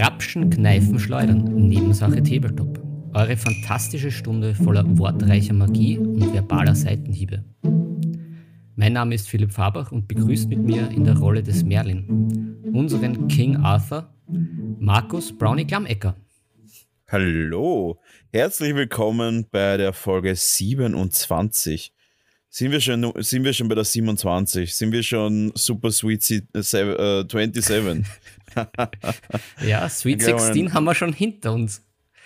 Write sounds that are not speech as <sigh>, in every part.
Grapschen, Kneifen, Schleudern, Nebensache Tabletop. Eure fantastische Stunde voller wortreicher Magie und verbaler Seitenhiebe. Mein Name ist Philipp Fabach und begrüßt mit mir in der Rolle des Merlin unseren King Arthur, Markus Brownie Klammecker. Hallo, herzlich willkommen bei der Folge 27. Sind wir schon, sind wir schon bei der 27? Sind wir schon Super Sweet 27? <laughs> ja, Sweet 16 haben wir schon hinter uns.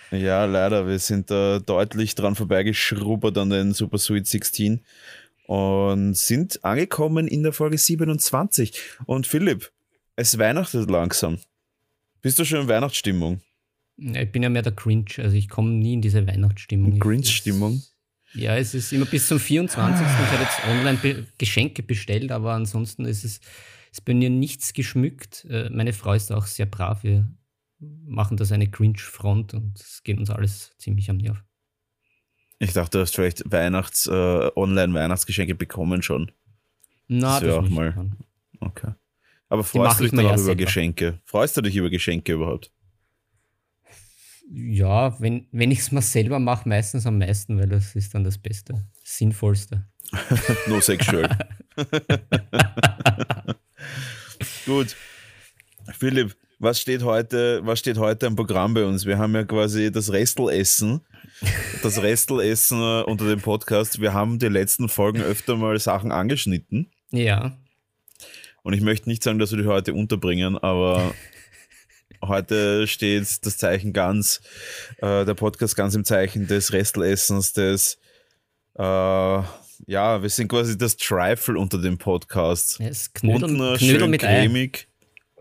Ja, leider. Wir sind da deutlich dran vorbeigeschrubbert an den Super Sweet 16 und sind angekommen in der Folge 27. Und Philipp, es weihnachtet langsam. Bist du schon in Weihnachtsstimmung? Ich bin ja mehr der Grinch, also ich komme nie in diese Weihnachtsstimmung. Grinch-Stimmung? Ja, es ist immer bis zum 24. Ich habe jetzt online Be Geschenke bestellt, aber ansonsten ist es, ist bei mir nichts geschmückt. Äh, meine Frau ist auch sehr brav. Wir machen das eine Grinch-Front und es geht uns alles ziemlich am Nerv. Ich dachte, du hast vielleicht Weihnachts, äh, Online-Weihnachtsgeschenke bekommen schon. Na, das, das auch mal. Kann. Okay. Aber freust du dich dann auch über. Geschenke? Freust du dich über Geschenke überhaupt? Ja, wenn, wenn ich es mal selber mache, meistens am meisten, weil das ist dann das Beste, Sinnvollste. <laughs> no sexual. <laughs> Gut. Philipp, was steht heute, was steht heute am Programm bei uns? Wir haben ja quasi das Restelessen. Das Restelessen äh, unter dem Podcast. Wir haben die letzten Folgen öfter mal Sachen angeschnitten. Ja. Und ich möchte nicht sagen, dass wir die heute unterbringen, aber heute steht das Zeichen ganz, äh, der Podcast ganz im Zeichen des Restelessens, des, äh, ja, wir sind quasi das Trifle unter dem Podcast. Ja, es Knödel, Knödel schön mit cremig.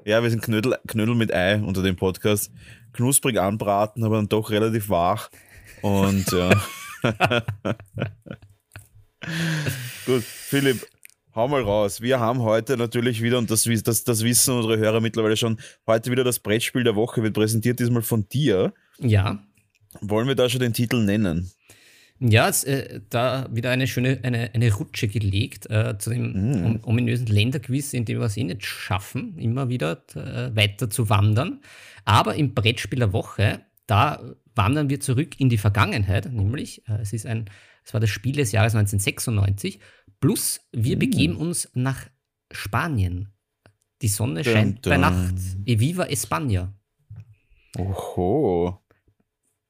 Ei. Ja, wir sind Knödel, Knödel mit Ei unter dem Podcast. Knusprig anbraten, aber dann doch relativ wach. Und ja. <laughs> <laughs> Gut, Philipp, hau mal raus. Wir haben heute natürlich wieder, und das, das, das wissen unsere Hörer mittlerweile schon, heute wieder das Brettspiel der Woche wird präsentiert, diesmal von dir. Ja. Wollen wir da schon den Titel nennen? Ja, es, äh, da wieder eine schöne eine, eine Rutsche gelegt äh, zu dem mm. ominösen Länderquiz, in dem wir es eh nicht schaffen, immer wieder äh, weiter zu wandern. Aber im Brettspiel der Woche, da wandern wir zurück in die Vergangenheit, nämlich äh, es ist ein, es war das Spiel des Jahres 1996 Plus, wir mm. begeben uns nach Spanien. Die Sonne dun, scheint dun. bei Nacht. Eviva España. Oho.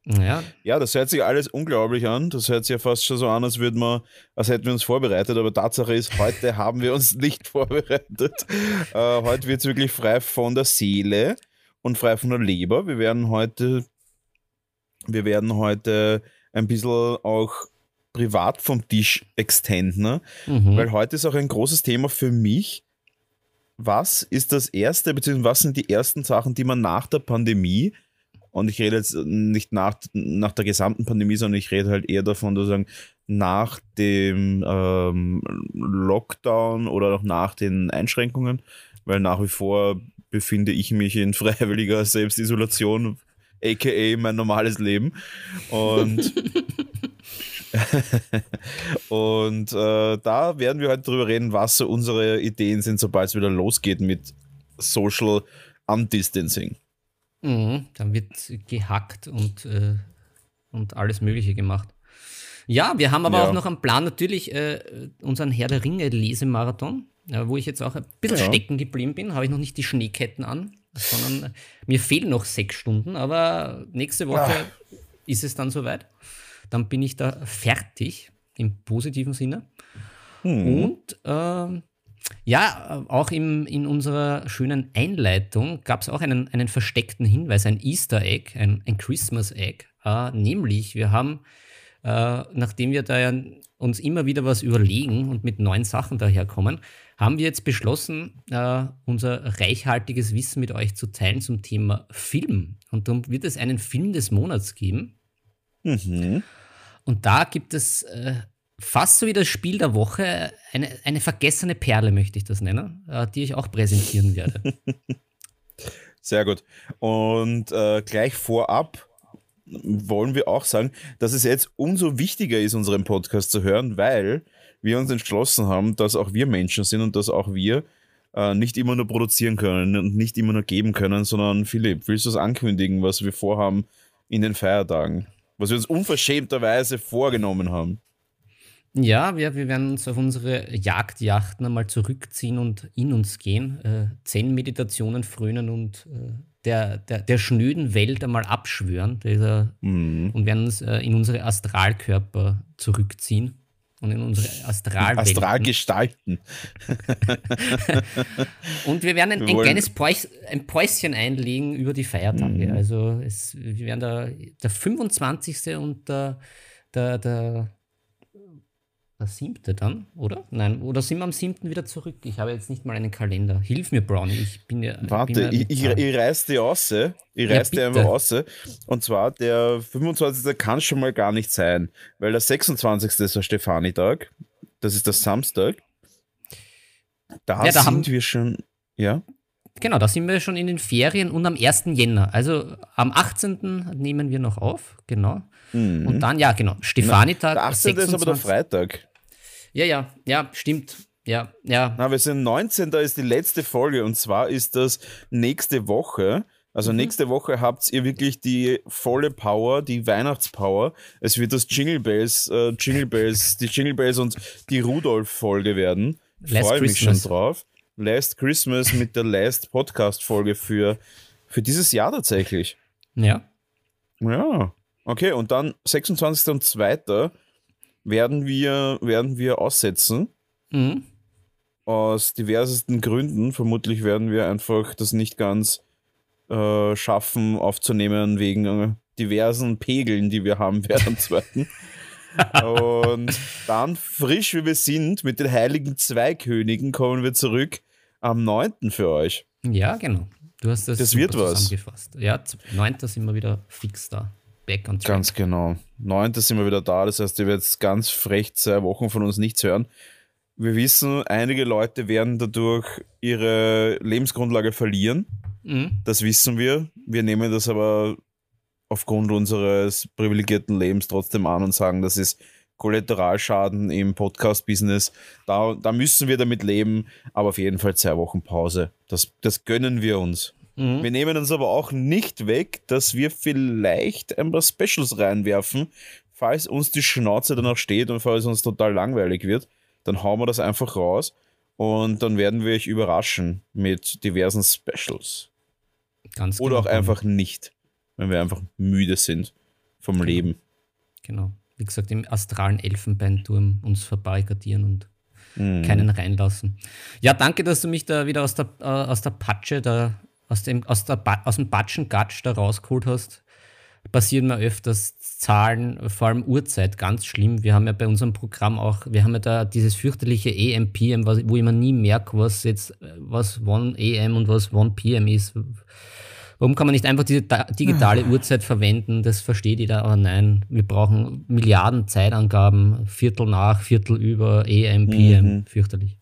Ja. ja, das hört sich alles unglaublich an. Das hört sich ja fast schon so an, als, würden wir, als hätten wir uns vorbereitet. Aber Tatsache ist, heute <laughs> haben wir uns nicht <laughs> vorbereitet. Äh, heute wird es wirklich frei von der Seele und frei von der Leber. Wir werden heute, wir werden heute ein bisschen auch privat vom Tisch extenden, ne? mhm. weil heute ist auch ein großes Thema für mich. Was ist das erste, beziehungsweise was sind die ersten Sachen, die man nach der Pandemie, und ich rede jetzt nicht nach, nach der gesamten Pandemie, sondern ich rede halt eher davon, dass sagen, nach dem ähm, Lockdown oder auch nach den Einschränkungen, weil nach wie vor befinde ich mich in <laughs> freiwilliger Selbstisolation, aka mein normales Leben. Und <laughs> <laughs> und äh, da werden wir heute drüber reden, was so unsere Ideen sind, sobald es wieder losgeht mit Social Undistancing. Mhm, dann wird gehackt und, äh, und alles Mögliche gemacht. Ja, wir haben aber ja. auch noch am Plan natürlich äh, unseren Herr der Ringe Lesemarathon, äh, wo ich jetzt auch ein bisschen ja. stecken geblieben bin. Habe ich noch nicht die Schneeketten an, sondern mir fehlen noch sechs Stunden, aber nächste Woche Ach. ist es dann soweit dann bin ich da fertig im positiven Sinne. Mhm. Und äh, ja, auch im, in unserer schönen Einleitung gab es auch einen, einen versteckten Hinweis, ein Easter Egg, ein, ein Christmas Egg. Äh, nämlich, wir haben, äh, nachdem wir da ja uns immer wieder was überlegen und mit neuen Sachen daherkommen, haben wir jetzt beschlossen, äh, unser reichhaltiges Wissen mit euch zu teilen zum Thema Film. Und darum wird es einen Film des Monats geben. Mhm. Und da gibt es äh, fast so wie das Spiel der Woche eine, eine vergessene Perle, möchte ich das nennen, äh, die ich auch präsentieren werde. <laughs> Sehr gut. Und äh, gleich vorab wollen wir auch sagen, dass es jetzt umso wichtiger ist, unseren Podcast zu hören, weil wir uns entschlossen haben, dass auch wir Menschen sind und dass auch wir äh, nicht immer nur produzieren können und nicht immer nur geben können, sondern Philipp, willst du es ankündigen, was wir vorhaben in den Feiertagen? Was wir uns unverschämterweise vorgenommen haben? Ja, wir, wir werden uns auf unsere Jagdjachten einmal zurückziehen und in uns gehen, äh, Zen-Meditationen frönen und äh, der, der, der schnöden Welt einmal abschwören dieser, mhm. und werden uns äh, in unsere Astralkörper zurückziehen und in unsere Astralwelt. Astral gestalten. <laughs> und wir werden ein, ein kleines Päus, ein Päuschen einlegen über die Feiertage. Mhm. Also es, wir werden da der 25. und der, der, der der siebte dann, oder? Nein, oder sind wir am siebten wieder zurück? Ich habe jetzt nicht mal einen Kalender. Hilf mir, Brownie. Ich bin ja. Warte, bin ja ich, ich, ich reiß dir aus. Ich reiß ja, dir einfach aus. Und zwar, der 25. kann schon mal gar nicht sein, weil der 26. ist der Stefanitag. Das ist der Samstag. Da, ja, da sind wir schon. Ja. Genau, da sind wir schon in den Ferien und am 1. Jänner. Also am 18. nehmen wir noch auf, genau. Mhm. Und dann, ja, genau, Stefanitag. Der 18. 26. ist aber der Freitag. Ja, ja, ja, stimmt. Ja, ja. Na, wir sind 19. Da ist die letzte Folge und zwar ist das nächste Woche. Also mhm. nächste Woche habt ihr wirklich die volle Power, die Weihnachtspower. Es wird das Jingle Bells, äh, Jingle Bells, die Jingle Bells und die Rudolf-Folge werden. Freue mich schon drauf. Last Christmas mit der Last Podcast-Folge für, für dieses Jahr tatsächlich. Ja. Ja. Okay, und dann 26. und 2. werden wir, werden wir aussetzen. Mhm. Aus diversesten Gründen. Vermutlich werden wir einfach das nicht ganz äh, schaffen aufzunehmen wegen äh, diversen Pegeln, die wir haben während am 2. und dann, frisch wie wir sind, mit den heiligen Zweikönigen kommen wir zurück am 9. für euch. Ja, genau. Du hast das, das wird was. zusammengefasst. Ja, 9. sind wir wieder fix da back on track. Ganz genau. 9. sind wir wieder da, das heißt, ihr werdet ganz frech zwei Wochen von uns nichts hören. Wir wissen, einige Leute werden dadurch ihre Lebensgrundlage verlieren. Mhm. Das wissen wir. Wir nehmen das aber aufgrund unseres privilegierten Lebens trotzdem an und sagen, das ist Kollateralschaden im Podcast-Business. Da, da müssen wir damit leben, aber auf jeden Fall zwei Wochen Pause. Das, das gönnen wir uns. Mhm. Wir nehmen uns aber auch nicht weg, dass wir vielleicht ein paar Specials reinwerfen, falls uns die Schnauze danach steht und falls uns total langweilig wird, dann hauen wir das einfach raus und dann werden wir euch überraschen mit diversen Specials. Ganz Oder genau. auch einfach nicht, wenn wir einfach müde sind vom genau. Leben. Genau. Wie gesagt, im astralen Elfenbeinturm uns verbarrikadieren und mhm. keinen reinlassen. Ja, danke, dass du mich da wieder aus der, äh, aus der Patsche da aus dem, aus, der aus dem Batschen-Gatsch da rausgeholt hast, passieren mir öfters Zahlen, vor allem Uhrzeit, ganz schlimm. Wir haben ja bei unserem Programm auch, wir haben ja da dieses fürchterliche EM-PM, wo ich mir nie merke, was jetzt, was One AM und was One PM ist. Warum kann man nicht einfach diese digitale Uhrzeit verwenden? Das versteht jeder, aber nein, wir brauchen Milliarden Zeitangaben, Viertel nach, Viertel über, EM, PM, mhm. fürchterlich.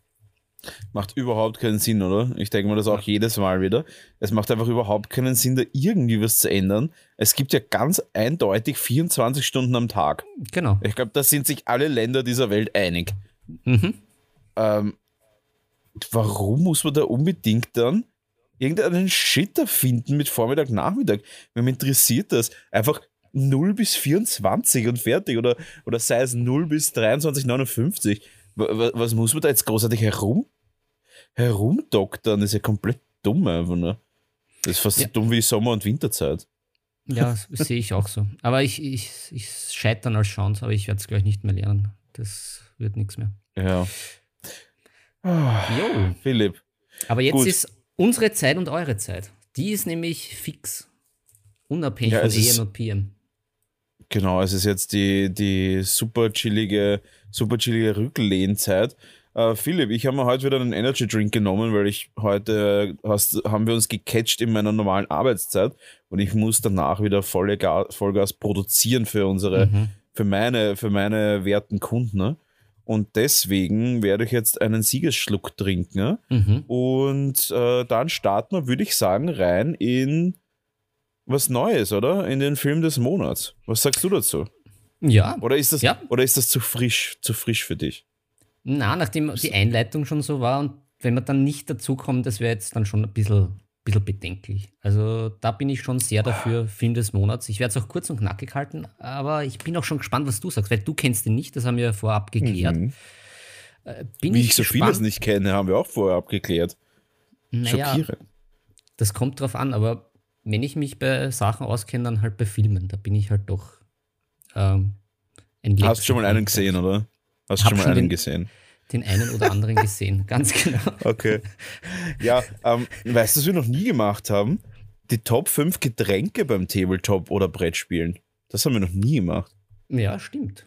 Macht überhaupt keinen Sinn, oder? Ich denke mir das auch jedes Mal wieder. Es macht einfach überhaupt keinen Sinn, da irgendwie was zu ändern. Es gibt ja ganz eindeutig 24 Stunden am Tag. Genau. Ich glaube, da sind sich alle Länder dieser Welt einig. Mhm. Ähm, warum muss man da unbedingt dann irgendeinen Shit erfinden mit Vormittag, Nachmittag? Wenn mich interessiert das. Einfach 0 bis 24 und fertig. Oder, oder sei es 0 bis 23, 59 was muss man da jetzt großartig herum, herumdoktern? Das ist ja komplett dumm einfach nur. Das ist fast ja. so dumm wie Sommer- und Winterzeit. Ja, <laughs> das sehe ich auch so. Aber ich, ich, ich scheitere als Chance, aber ich werde es gleich nicht mehr lernen. Das wird nichts mehr. Ja. jo. Philipp. Aber jetzt Gut. ist unsere Zeit und eure Zeit. Die ist nämlich fix. Unabhängig ja, von EM und PM. Genau, es ist jetzt die, die super chillige, super chillige Rücklehnzeit. Uh, Philipp, ich habe mir heute wieder einen Energy Drink genommen, weil ich heute hast, haben wir uns gecatcht in meiner normalen Arbeitszeit und ich muss danach wieder volle Ga Vollgas produzieren für unsere, mhm. für meine, für meine werten Kunden. Ne? Und deswegen werde ich jetzt einen Siegesschluck trinken. Ne? Mhm. Und äh, dann starten wir, würde ich sagen, rein in was Neues, oder? In den Film des Monats. Was sagst du dazu? Ja. Oder ist das, ja. oder ist das zu frisch, zu frisch für dich? Na, nachdem die Einleitung schon so war und wenn man dann nicht dazu kommt, das wäre jetzt dann schon ein bisschen, bisschen bedenklich. Also da bin ich schon sehr dafür, Film des Monats. Ich werde es auch kurz und knackig halten, aber ich bin auch schon gespannt, was du sagst, weil du kennst ihn nicht, das haben wir vorab geklärt. Mhm. Äh, Wie ich, ich so vieles nicht kenne, haben wir auch vorher abgeklärt. Naja, Schockierend. Das kommt drauf an, aber wenn ich mich bei Sachen auskenne, dann halt bei Filmen. Da bin ich halt doch ähm, ein Hast du schon mal einen gesehen, oder? Hast du schon mal einen den, gesehen? Den einen oder anderen gesehen, <laughs> ganz genau. Okay. Ja, ähm, weißt du, was wir noch nie gemacht haben? Die Top 5 Getränke beim Tabletop oder Brettspielen. Das haben wir noch nie gemacht. Ja, stimmt.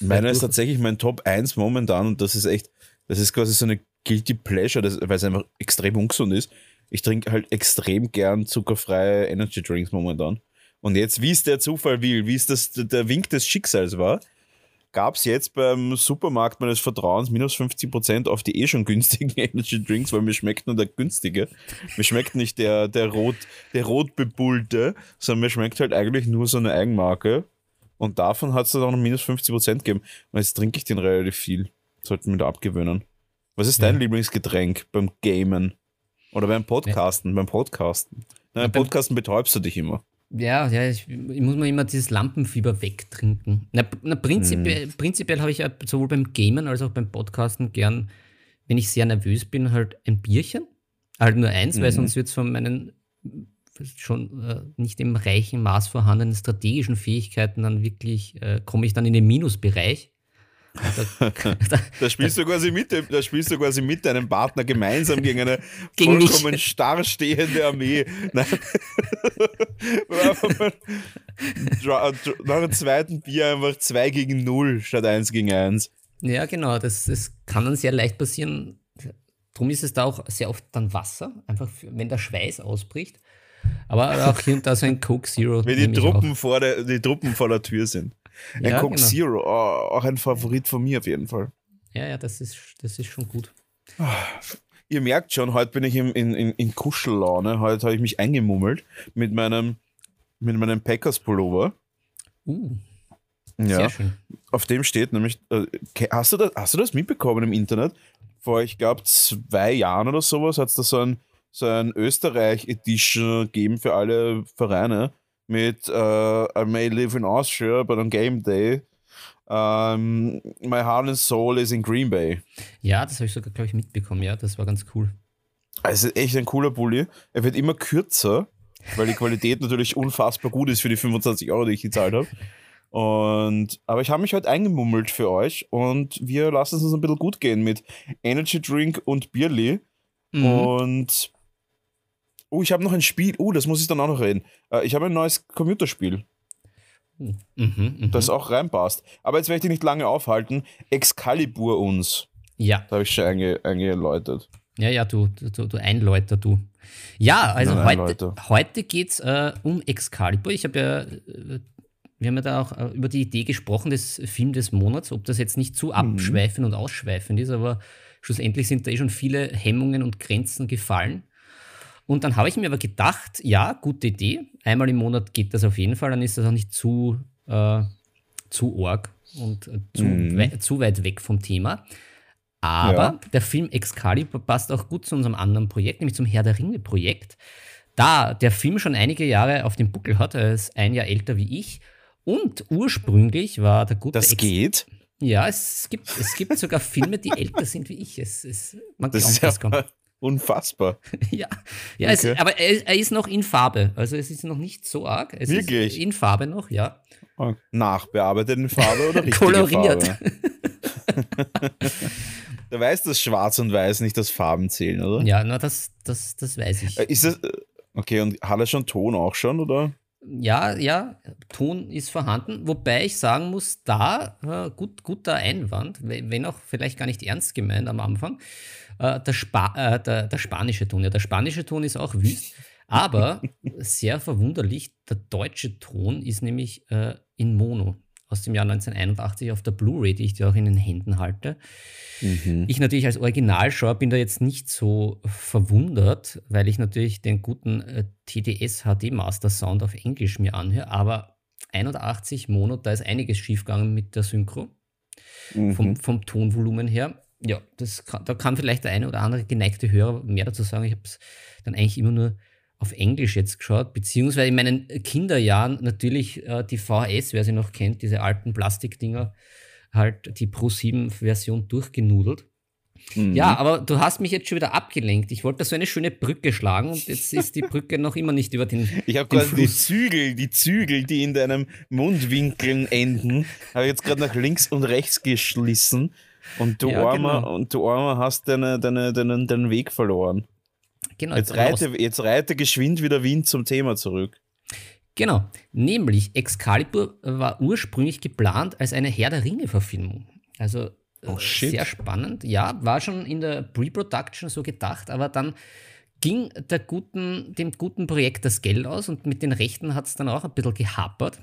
Meiner ist tatsächlich mein Top 1 momentan und das ist echt, das ist quasi so eine Guilty Pleasure, weil es einfach extrem ungesund ist. Ich trinke halt extrem gern zuckerfreie Energy Drinks momentan. Und jetzt, wie es der Zufall will, wie es das, der Wink des Schicksals war, gab es jetzt beim Supermarkt meines Vertrauens minus 50% auf die eh schon günstigen <laughs> Energy Drinks, weil mir schmeckt nur der günstige. Mir schmeckt nicht der, der rot, der rot bebullte, sondern mir schmeckt halt eigentlich nur so eine Eigenmarke. Und davon hat es dann auch noch minus 50% gegeben. Und jetzt trinke ich den relativ viel. Sollten wir da abgewöhnen. Was ist dein ja. Lieblingsgetränk beim Gamen? Oder beim Podcasten? Ja. Beim Podcasten. Nein, beim Podcasten betäubst du dich immer. Ja, ja ich, ich, muss mir immer dieses Lampenfieber wegtrinken. Na, na prinzipiell, hm. prinzipiell habe ich sowohl beim Gamen als auch beim Podcasten gern, wenn ich sehr nervös bin, halt ein Bierchen. Halt nur eins, mhm. weil sonst wird es von meinen schon äh, nicht im reichen Maß vorhandenen strategischen Fähigkeiten dann wirklich, äh, komme ich dann in den Minusbereich. Da, da, da, spielst du quasi mit da spielst du quasi mit deinem Partner gemeinsam gegen eine <laughs> gegen vollkommen mich. starr stehende Armee. <laughs> Nein. <laughs> Nach dem zweiten Bier einfach 2 gegen 0 statt 1 gegen 1. Ja, genau, das, das kann dann sehr leicht passieren. Darum ist es da auch sehr oft dann Wasser, einfach für, wenn der Schweiß ausbricht. Aber auch hier und da so ein Coke Zero. Wenn die Truppen, vor der, die Truppen vor der Tür sind. Ein ja, Coke genau. Zero, oh, auch ein Favorit von mir auf jeden Fall. Ja, ja, das ist, das ist schon gut. Ihr merkt schon, heute bin ich in, in, in Kuschellaune. Heute habe ich mich eingemummelt mit meinem, mit meinem Packers-Pullover. Uh, ja, sehr schön. Auf dem steht nämlich, äh, hast, du das, hast du das mitbekommen im Internet? Vor, ich glaube, zwei Jahren oder sowas hat es da so ein, so ein Österreich-Edition gegeben für alle Vereine mit uh, I may live in Austria, but on game day um, my heart and soul is in Green Bay. Ja, das habe ich sogar, glaube ich, mitbekommen. Ja, das war ganz cool. Also echt ein cooler Bulli. Er wird immer kürzer, weil die Qualität <laughs> natürlich unfassbar gut ist für die 25 Euro, die ich gezahlt habe. Und, aber ich habe mich heute eingemummelt für euch und wir lassen es uns ein bisschen gut gehen mit Energy Drink und Bierli. Mhm. Und Oh, ich habe noch ein Spiel. Oh, das muss ich dann auch noch reden. Äh, ich habe ein neues Computerspiel. Mhm, mh. Das auch reinpasst. Aber jetzt werde ich dich nicht lange aufhalten. Excalibur uns. Ja. Da habe ich schon einge eingeläutet. Ja, ja, du, du, du Einläuter, du. Ja, also Nein, heute, heute geht es äh, um Excalibur. Ich habe ja, äh, wir haben ja da auch äh, über die Idee gesprochen, des Film des Monats, ob das jetzt nicht zu mhm. abschweifend mhm. und ausschweifend ist, aber schlussendlich sind da eh schon viele Hemmungen und Grenzen gefallen. Und dann habe ich mir aber gedacht, ja, gute Idee. Einmal im Monat geht das auf jeden Fall, dann ist das auch nicht zu, äh, zu arg und äh, zu, mhm. wei zu weit weg vom Thema. Aber ja. der Film Excalibur passt auch gut zu unserem anderen Projekt, nämlich zum Herr der Ringe-Projekt. Da der Film schon einige Jahre auf dem Buckel hat, er ist ein Jahr älter wie ich. Und ursprünglich war der gute. Das Ex geht? Ja, es gibt, es gibt sogar Filme, die älter sind wie ich. Es, es, man das ist ja, das Unfassbar. <laughs> ja, ja okay. es, aber er, er, ist noch in Farbe. Also es ist noch nicht so arg. Es Wirklich? Ist in Farbe noch, ja. Nachbearbeitet in Farbe oder <laughs> richtig? Koloriert. <laughs> Du weißt, dass Schwarz und Weiß nicht das Farben zählen, oder? Ja, na, das, das, das weiß ich. Äh, ist das, okay, und hat er schon Ton auch schon, oder? Ja, ja, Ton ist vorhanden, wobei ich sagen muss, da, äh, gut, guter Einwand, wenn auch vielleicht gar nicht ernst gemeint am Anfang, äh, der, Spa äh, der, der, spanische Ton. Ja, der spanische Ton ist auch wüst, aber <laughs> sehr verwunderlich, der deutsche Ton ist nämlich äh, in Mono aus dem Jahr 1981 auf der Blu-ray, die ich dir auch in den Händen halte. Mhm. Ich natürlich als Originalschauer bin da jetzt nicht so verwundert, weil ich natürlich den guten äh, TDS HD Master Sound auf Englisch mir anhöre, aber 81 Mono, da ist einiges schiefgegangen mit der Synchro, mhm. vom, vom Tonvolumen her. Ja, das kann, da kann vielleicht der eine oder andere geneigte Hörer mehr dazu sagen. Ich habe es dann eigentlich immer nur auf Englisch jetzt geschaut, beziehungsweise in meinen Kinderjahren natürlich äh, die VHS, wer sie noch kennt, diese alten Plastikdinger, halt die Pro7-Version durchgenudelt. Mhm. Ja, aber du hast mich jetzt schon wieder abgelenkt. Ich wollte so eine schöne Brücke schlagen und jetzt <laughs> ist die Brücke noch immer nicht über den. Ich habe gerade die Zügel, die Zügel, die in deinem Mundwinkeln enden, habe jetzt gerade nach links und rechts geschlissen und du, ja, Armer, genau. und du Armer hast deine, deine, deinen, deinen Weg verloren. Genau. Jetzt reite, jetzt reite geschwind wieder Wind zum Thema zurück. Genau, nämlich Excalibur war ursprünglich geplant als eine Herr der Ringe-Verfilmung. Also oh, sehr spannend. Ja, war schon in der Pre-Production so gedacht, aber dann ging der guten, dem guten Projekt das Geld aus und mit den Rechten hat es dann auch ein bisschen gehapert.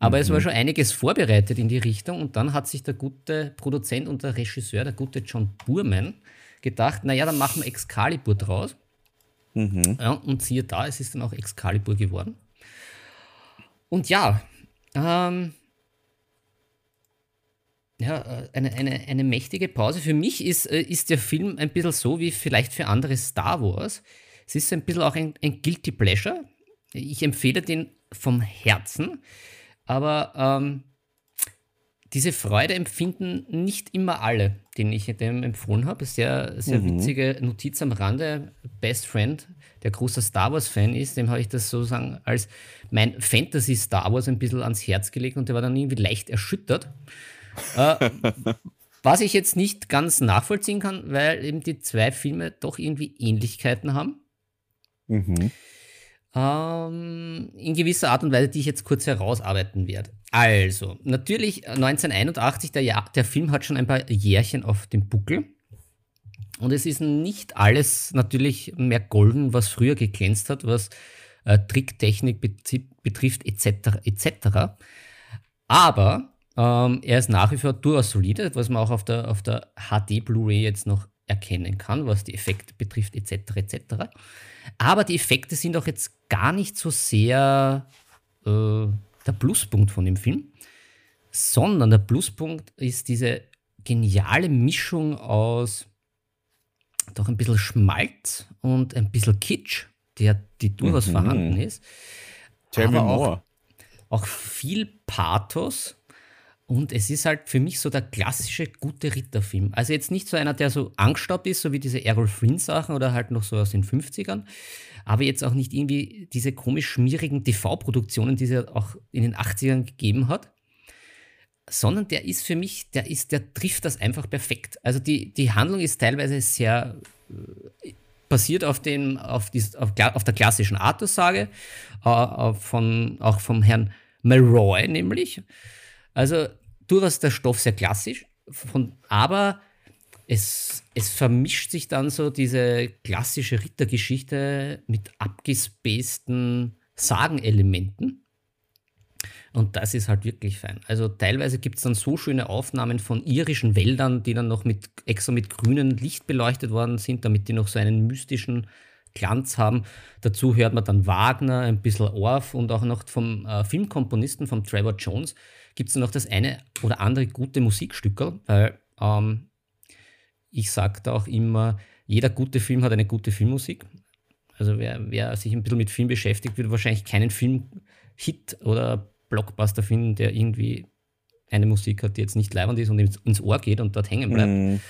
Aber mhm. es war mhm. schon einiges vorbereitet in die Richtung und dann hat sich der gute Produzent und der Regisseur, der gute John Burman, gedacht, naja, dann machen wir Excalibur draus. Mhm. Ja, und siehe da, es ist dann auch Excalibur geworden. Und ja, ähm, ja, äh, eine, eine, eine mächtige Pause. Für mich ist, äh, ist der Film ein bisschen so wie vielleicht für andere Star Wars. Es ist ein bisschen auch ein, ein Guilty Pleasure. Ich empfehle den vom Herzen, aber ähm, diese Freude empfinden nicht immer alle, denen ich dem empfohlen habe. Sehr, sehr mhm. witzige Notiz am Rande. Best Friend, der großer Star Wars-Fan ist, dem habe ich das sozusagen als mein Fantasy Star Wars ein bisschen ans Herz gelegt und der war dann irgendwie leicht erschüttert. äh, <laughs> was ich jetzt nicht ganz nachvollziehen kann, weil eben die zwei Filme doch irgendwie Ähnlichkeiten haben. Mhm. Ähm, in gewisser Art und Weise, die ich jetzt kurz herausarbeiten werde. Also, natürlich 1981, der, Jahr, der Film hat schon ein paar Jährchen auf dem Buckel. Und es ist nicht alles natürlich mehr golden, was früher geglänzt hat, was äh, Tricktechnik betrifft, etc. etc. Aber ähm, er ist nach wie vor durchaus solide, was man auch auf der, auf der HD Blu-ray jetzt noch erkennen kann, was die Effekte betrifft, etc. etc. Aber die Effekte sind auch jetzt gar nicht so sehr äh, der Pluspunkt von dem Film, sondern der Pluspunkt ist diese geniale Mischung aus doch ein bisschen Schmalz und ein bisschen Kitsch, der, die durchaus mhm. vorhanden ist. Tell aber auch, auch viel Pathos und es ist halt für mich so der klassische gute Ritterfilm. Also jetzt nicht so einer, der so angestaubt ist, so wie diese Errol Flynn Sachen oder halt noch so aus den 50ern, aber jetzt auch nicht irgendwie diese komisch schmierigen TV-Produktionen, die es ja auch in den 80ern gegeben hat, sondern der ist für mich, der ist, der trifft das einfach perfekt. Also die, die Handlung ist teilweise sehr äh, basiert auf, den, auf, die, auf, auf der klassischen Artussage, äh, von, auch vom Herrn Melroy nämlich. Also durchaus der Stoff sehr klassisch, von, aber es, es vermischt sich dann so diese klassische Rittergeschichte mit abgespaceden Sagenelementen. Und das ist halt wirklich fein. Also teilweise gibt es dann so schöne Aufnahmen von irischen Wäldern, die dann noch mit extra mit grünem Licht beleuchtet worden sind, damit die noch so einen mystischen Glanz haben. Dazu hört man dann Wagner, ein bisschen Orff und auch noch vom äh, Filmkomponisten, vom Trevor Jones, gibt es noch das eine oder andere gute Musikstückel, weil ähm, ich sage da auch immer, jeder gute Film hat eine gute Filmmusik. Also wer, wer sich ein bisschen mit Film beschäftigt, wird wahrscheinlich keinen Film-Hit oder Blockbuster finden, der irgendwie eine Musik hat, die jetzt nicht leibend ist und ins Ohr geht und dort hängen bleibt. Mm.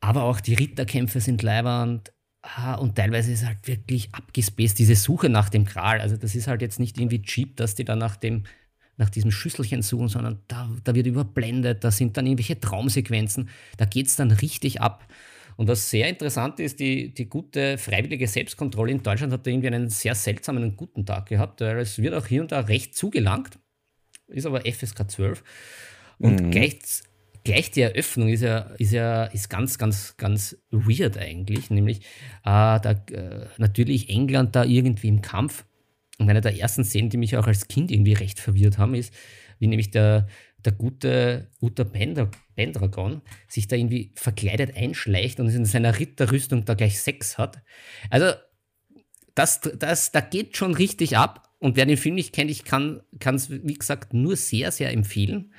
Aber auch die Ritterkämpfe sind leibend. Ah, und teilweise ist halt wirklich abgespaced diese Suche nach dem Kral. Also das ist halt jetzt nicht irgendwie cheap, dass die da nach dem nach diesem Schüsselchen suchen, sondern da, da wird überblendet, da sind dann irgendwelche Traumsequenzen, da geht es dann richtig ab. Und was sehr interessant ist, die, die gute freiwillige Selbstkontrolle in Deutschland hat da irgendwie einen sehr seltsamen und guten Tag gehabt. Es wird auch hier und da recht zugelangt, ist aber FSK 12. Und mhm. gleich, gleich die Eröffnung ist ja, ist ja ist ganz, ganz, ganz weird eigentlich. Nämlich äh, da, äh, natürlich England da irgendwie im Kampf und eine der ersten Szenen, die mich auch als Kind irgendwie recht verwirrt haben, ist, wie nämlich der, der gute Uther Pendragon sich da irgendwie verkleidet einschleicht und in seiner Ritterrüstung da gleich Sex hat. Also, das, das, da geht schon richtig ab. Und wer den Film nicht kennt, ich kann es, wie gesagt, nur sehr, sehr empfehlen.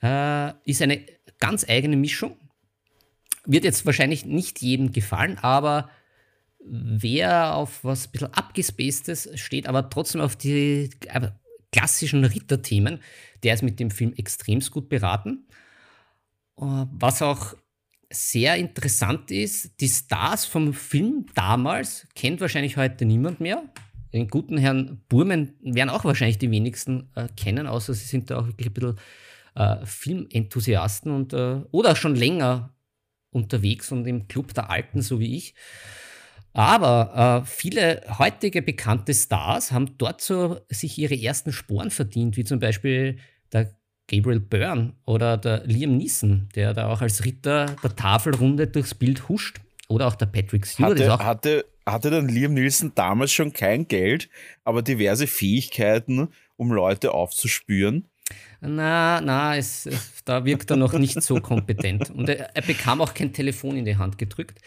Äh, ist eine ganz eigene Mischung. wird jetzt wahrscheinlich nicht jedem gefallen, aber wer auf was ein bisschen abgespacedes steht, aber trotzdem auf die klassischen Ritterthemen, der ist mit dem Film extremst gut beraten. Äh, was auch sehr interessant ist, die Stars vom Film damals kennt wahrscheinlich heute niemand mehr. Den guten Herrn Burmen werden auch wahrscheinlich die wenigsten äh, kennen, außer sie sind da auch wirklich ein bisschen äh, Filmenthusiasten und, äh, oder schon länger unterwegs und im Club der Alten, so wie ich. Aber äh, viele heutige bekannte Stars haben dort so sich ihre ersten Sporen verdient, wie zum Beispiel der Gabriel Byrne oder der Liam Neeson, der da auch als Ritter der Tafelrunde durchs Bild huscht. Oder auch der Patrick Stewart. Hatte, hatte, hatte dann Liam Neeson damals schon kein Geld, aber diverse Fähigkeiten, um Leute aufzuspüren? Na, na, es, es, da wirkt er noch nicht so kompetent. Und er, er, bekam auch kein Telefon in die Hand gedrückt.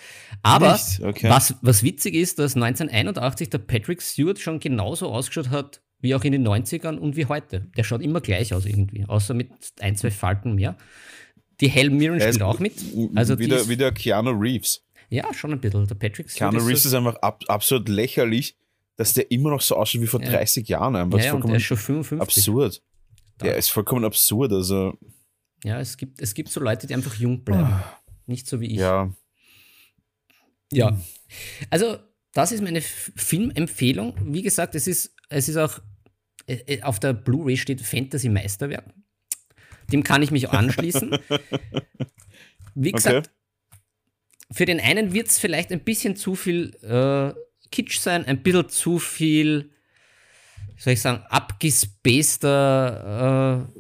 Aber okay. was, was witzig ist, dass 1981 der Patrick Stewart schon genauso ausgeschaut hat wie auch in den 90ern und wie heute. Der schaut immer gleich aus irgendwie, außer mit ein, zwei Falten mehr. Die Helen Mirren spielt auch mit. Also wieder, wieder Keanu Reeves. Ja, schon ein bisschen. Der Patrick Keanu ist Reeves ist einfach ab, absolut lächerlich, dass der immer noch so ausschaut wie vor ja. 30 Jahren. Einfach. Ja, ja und der ist schon 55. Absurd. Der ist vollkommen absurd. Also. Ja, es gibt, es gibt so Leute, die einfach jung bleiben. Ah. Nicht so wie ich. Ja. Ja. Also, das ist meine Filmempfehlung. Wie gesagt, es ist, es ist auch äh, äh, auf der Blu-ray steht Fantasy-Meisterwerk. Dem kann ich mich anschließen. <laughs> Wie gesagt, okay. für den einen wird es vielleicht ein bisschen zu viel äh, Kitsch sein, ein bisschen zu viel, soll ich sagen, abgespaceder äh,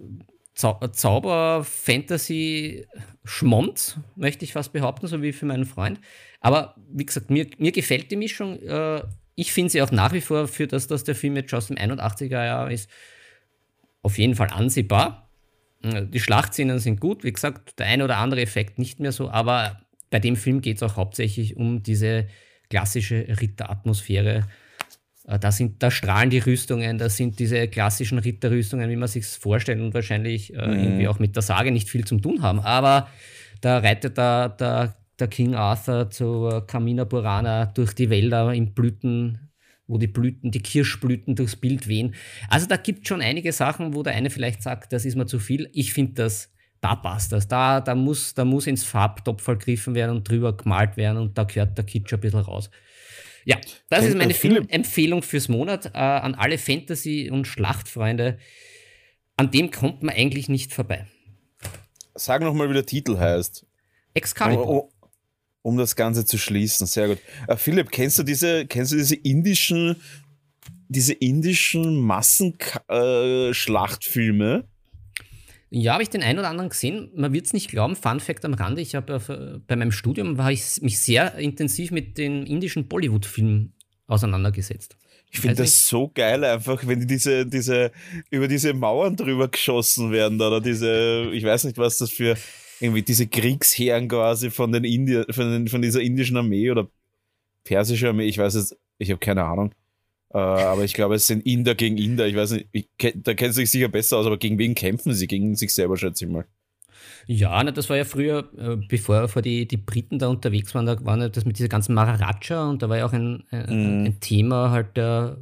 Zau Zauber-Fantasy-Schmond, möchte ich fast behaupten, so wie für meinen Freund. Aber wie gesagt, mir, mir gefällt die Mischung. Äh, ich finde sie auch nach wie vor, für das, dass der Film jetzt schon aus dem 81er Jahr ist, auf jeden Fall ansehbar. Die Schlachtszenen sind gut, wie gesagt, der ein oder andere Effekt nicht mehr so, aber bei dem Film geht es auch hauptsächlich um diese klassische Ritteratmosphäre. Äh, da, sind, da strahlen die Rüstungen, da sind diese klassischen Ritterrüstungen, wie man sich vorstellt und wahrscheinlich äh, mhm. irgendwie auch mit der Sage nicht viel zu tun haben. Aber da reitet da der der King Arthur zu Camina Burana durch die Wälder in Blüten, wo die Blüten, die Kirschblüten durchs Bild wehen. Also da gibt es schon einige Sachen, wo der eine vielleicht sagt, das ist mir zu viel. Ich finde das, da passt das. Da, da, muss, da muss ins Farbtopf gegriffen werden und drüber gemalt werden und da gehört der Kitsch ein bisschen raus. Ja, das ist meine Filmempfehlung fürs Monat äh, an alle Fantasy- und Schlachtfreunde. An dem kommt man eigentlich nicht vorbei. Sag nochmal, wie der Titel heißt. Excalibur. Oh, um das Ganze zu schließen. Sehr gut. Äh, Philipp, kennst du diese, kennst du diese indischen, diese indischen Massenschlachtfilme? Ja, habe ich den einen oder anderen gesehen. Man wird es nicht glauben. Fun Fact am Rande: Ich habe äh, bei meinem Studium war ich mich sehr intensiv mit den indischen Bollywood-Filmen auseinandergesetzt. Ich finde das so geil, einfach, wenn die diese, diese, über diese Mauern drüber geschossen werden, oder diese, ich weiß nicht, was das für irgendwie diese Kriegsherren quasi von den Indien, von, den, von dieser indischen Armee oder persische Armee, ich weiß es, ich habe keine Ahnung. Äh, aber ich glaube, es sind Inder gegen Inder. Ich weiß nicht, ich, da kennt sich sicher besser aus, aber gegen wen kämpfen sie? Gegen sich selber, schätze ich mal. Ja, ne, das war ja früher, äh, bevor, bevor die, die Briten da unterwegs waren, da war das mit dieser ganzen Maharaja und da war ja auch ein, ein, mm. ein Thema halt der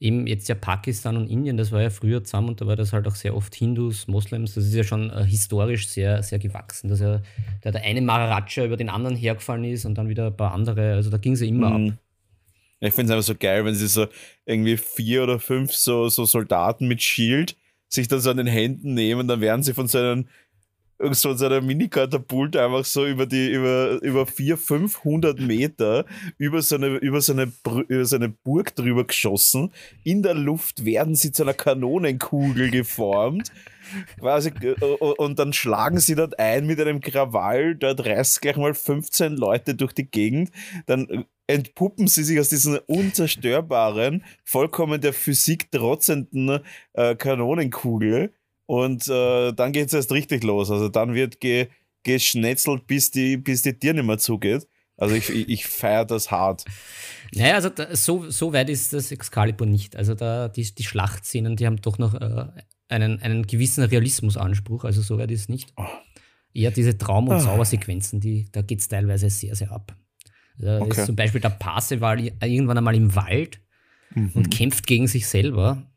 eben jetzt ja Pakistan und Indien, das war ja früher zusammen und da war das halt auch sehr oft Hindus, Moslems, das ist ja schon äh, historisch sehr, sehr gewachsen, dass ja da der eine Maharaja über den anderen hergefallen ist und dann wieder ein paar andere, also da ging es ja immer mhm. ab. Ich finde es einfach so geil, wenn sie so irgendwie vier oder fünf so, so Soldaten mit Shield sich dann so an den Händen nehmen, dann werden sie von so einem so einer Mini-Katapult einfach so über die, über, über 400, 500 Meter über so, eine, über, so eine, über so eine Burg drüber geschossen. In der Luft werden sie zu einer Kanonenkugel geformt. Quasi, äh, und dann schlagen sie dort ein mit einem Krawall, dort reißt gleich mal 15 Leute durch die Gegend, dann entpuppen sie sich aus diesen unzerstörbaren, vollkommen der Physik trotzenden äh, Kanonenkugel und äh, dann geht es erst richtig los. Also dann wird ge geschnetzelt, bis die, bis die Tür nicht mehr zugeht. Also ich, ich, feiere das hart. Naja, also da, so, so weit ist das Excalibur nicht. Also da die, die Schlachtszenen, die haben doch noch äh, einen, einen gewissen Realismusanspruch. Also so weit ist es nicht. Oh. eher diese Traum- und ah. Zaubersequenzen, die, da geht es teilweise sehr, sehr ab. Da okay. ist zum Beispiel der Parseval irgendwann einmal im Wald mhm. und kämpft gegen sich selber.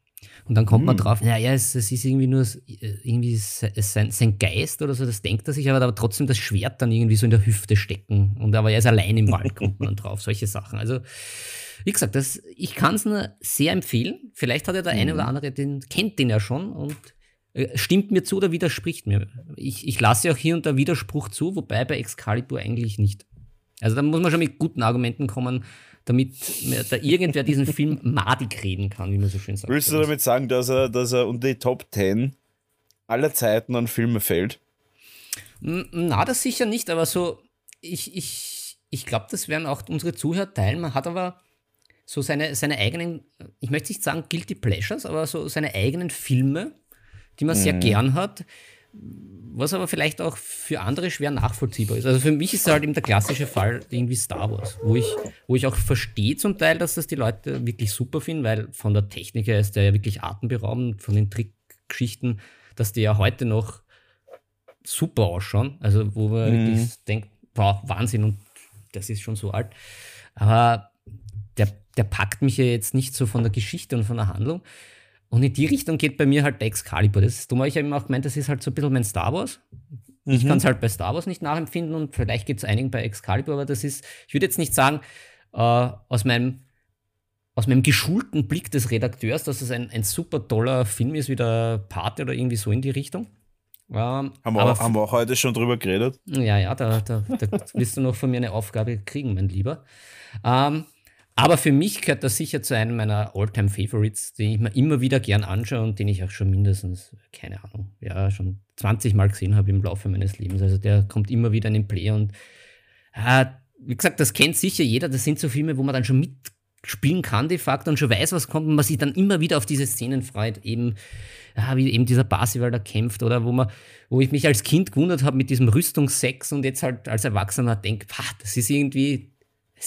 Und dann kommt mhm. man drauf, naja, es, es, ist irgendwie nur irgendwie sein, sein, Geist oder so, das denkt er sich, aber, aber trotzdem das Schwert dann irgendwie so in der Hüfte stecken. Und aber er ist allein im Wald, kommt man drauf, solche Sachen. Also, wie gesagt, das, ich kann es nur sehr empfehlen. Vielleicht hat ja der mhm. eine oder andere, den kennt den ja schon und äh, stimmt mir zu oder widerspricht mir. Ich, ich lasse auch hier und da Widerspruch zu, wobei bei Excalibur eigentlich nicht. Also da muss man schon mit guten Argumenten kommen, damit da irgendwer diesen Film madig reden kann, wie man so schön sagt. Willst du damit sagen, dass er, dass er unter die Top 10 aller Zeiten an Filme fällt? Na, das sicher nicht, aber so, ich, ich, ich glaube, das werden auch unsere Zuhörer teilen. Man hat aber so seine, seine eigenen, ich möchte nicht sagen Guilty Pleasures, aber so seine eigenen Filme, die man mhm. sehr gern hat, was aber vielleicht auch für andere schwer nachvollziehbar ist. Also für mich ist halt eben der klassische Fall irgendwie Star Wars, wo ich, wo ich auch verstehe zum Teil, dass das die Leute wirklich super finden, weil von der Technik her ist der ja wirklich atemberaubend, von den Trickgeschichten, dass die ja heute noch super ausschauen. Also wo man mhm. wirklich denkt, wow, Wahnsinn und das ist schon so alt. Aber der, der packt mich ja jetzt nicht so von der Geschichte und von der Handlung. Und in die Richtung geht bei mir halt der Excalibur. Das ist, dumm, ich habe immer auch gemeint, das ist halt so ein bisschen mein Star Wars. Mhm. Ich kann es halt bei Star Wars nicht nachempfinden und vielleicht gibt es einigen bei Excalibur, aber das ist, ich würde jetzt nicht sagen, äh, aus meinem aus meinem geschulten Blick des Redakteurs, dass es ein, ein super toller Film ist, wie der Pate oder irgendwie so in die Richtung. Ähm, haben, wir auch, haben wir auch heute schon drüber geredet? Ja, ja, da, da, da wirst du noch von mir eine Aufgabe kriegen, mein Lieber. Ähm, aber für mich gehört das sicher zu einem meiner Alltime favorites den ich mir immer wieder gern anschaue und den ich auch schon mindestens, keine Ahnung, ja, schon 20 Mal gesehen habe im Laufe meines Lebens. Also der kommt immer wieder in den Play und äh, wie gesagt, das kennt sicher jeder. Das sind so Filme, wo man dann schon mitspielen kann de facto und schon weiß, was kommt und man sich dann immer wieder auf diese Szenen freut. Eben, ja, wie eben dieser Parsival da kämpft oder wo man, wo ich mich als Kind gewundert habe mit diesem Rüstungsex und jetzt halt als Erwachsener denke, das ist irgendwie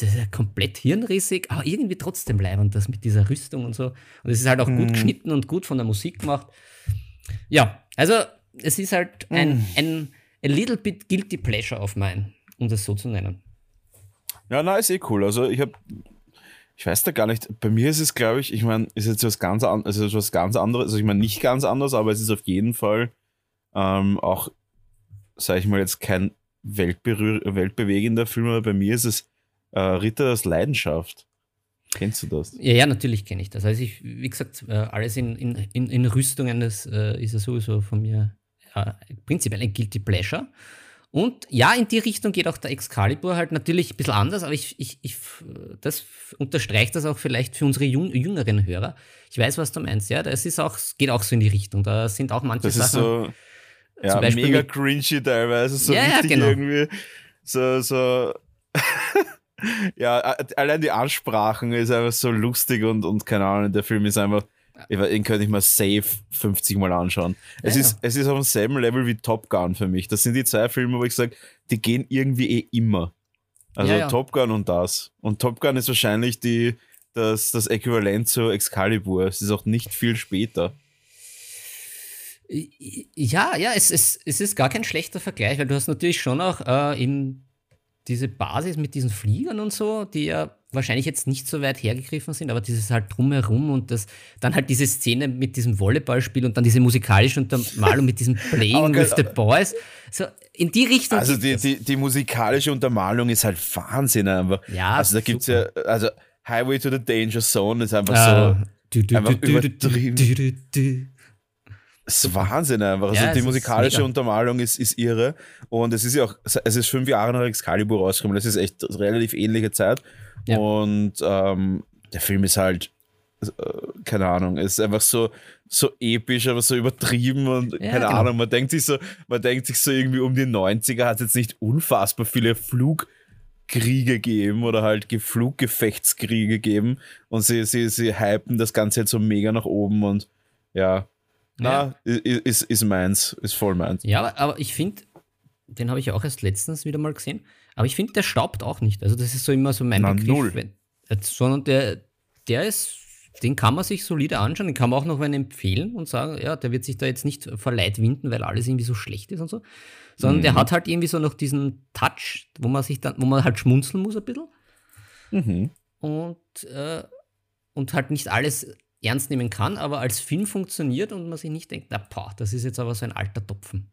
es ist ja komplett hirnrissig, aber irgendwie trotzdem leibend, das mit dieser Rüstung und so. Und es ist halt auch mhm. gut geschnitten und gut von der Musik gemacht. Ja, also es ist halt ein, mhm. ein a little bit guilty pleasure auf mein, um das so zu nennen. Ja, na, ist eh cool. Also ich habe, ich weiß da gar nicht, bei mir ist es, glaube ich, ich meine, ist jetzt was ganz, an, also was ganz anderes, also ich meine nicht ganz anders, aber es ist auf jeden Fall ähm, auch, sage ich mal, jetzt kein weltbewegender Film, aber bei mir ist es äh, Ritter aus Leidenschaft. Kennst du das? Ja, ja, natürlich kenne ich das. Also ich, wie gesagt, äh, alles in, in, in, in Rüstungen, das äh, ist ja sowieso von mir ja, prinzipiell ein Guilty Pleasure. Und ja, in die Richtung geht auch der Excalibur halt natürlich ein bisschen anders, aber ich, ich, ich das unterstreicht das auch vielleicht für unsere jüng, jüngeren Hörer. Ich weiß, was du meinst, ja. Das ist auch, geht auch so in die Richtung. Da sind auch manche das Sachen. Ist so, ja, mega cringy teilweise, so ja, ja, genau. irgendwie. So, so <laughs> ja, allein die Ansprachen ist einfach so lustig und, und keine Ahnung, der Film ist einfach, den könnte ich mal safe 50 Mal anschauen. Es, ja, ist, es ist auf demselben Level wie Top Gun für mich. Das sind die zwei Filme, wo ich sage, die gehen irgendwie eh immer. Also ja, ja. Top Gun und das. Und Top Gun ist wahrscheinlich die, das, das Äquivalent zu Excalibur. Es ist auch nicht viel später. Ja, ja, es, es, es ist gar kein schlechter Vergleich, weil du hast natürlich schon auch äh, in diese Basis mit diesen Fliegern und so, die ja wahrscheinlich jetzt nicht so weit hergegriffen sind, aber dieses halt drumherum und das dann halt diese Szene mit diesem Volleyballspiel und dann diese musikalische Untermalung mit diesem <laughs> Playing with the Boys. So in die Richtung. Also die, die, die, musikalische Untermalung ist halt Wahnsinn einfach. Ja, also da gibt es ja, also Highway to the Danger Zone ist einfach so einfach übertrieben. Das ist Wahnsinn einfach. Also ja, die musikalische Untermalung ist, ist irre. Und es ist ja auch, es ist fünf Jahre nach Excalibur rausgekommen. Das ist echt relativ ähnliche Zeit. Ja. Und ähm, der Film ist halt, äh, keine Ahnung, ist einfach so, so episch, aber so übertrieben und ja, keine genau. Ahnung, man denkt sich so, man denkt sich so irgendwie um die 90er hat es jetzt nicht unfassbar viele Flugkriege gegeben oder halt Fluggefechtskriege gegeben und sie, sie, sie hypen das Ganze jetzt so mega nach oben und ja, na, ja. ist, ist meins, ist voll meins. Ja, aber, ich finde, den habe ich auch erst letztens wieder mal gesehen, aber ich finde, der staubt auch nicht. Also, das ist so immer so mein Na, Begriff. Null. Wenn, sondern der, der ist, den kann man sich solide anschauen, den kann man auch noch wenn empfehlen und sagen, ja, der wird sich da jetzt nicht verleiht winden, weil alles irgendwie so schlecht ist und so. Sondern mhm. der hat halt irgendwie so noch diesen Touch, wo man sich dann, wo man halt schmunzeln muss ein bisschen. Mhm. Und, äh, und halt nicht alles ernst nehmen kann, aber als Film funktioniert und man sich nicht denkt, na boah, das ist jetzt aber so ein alter Topfen.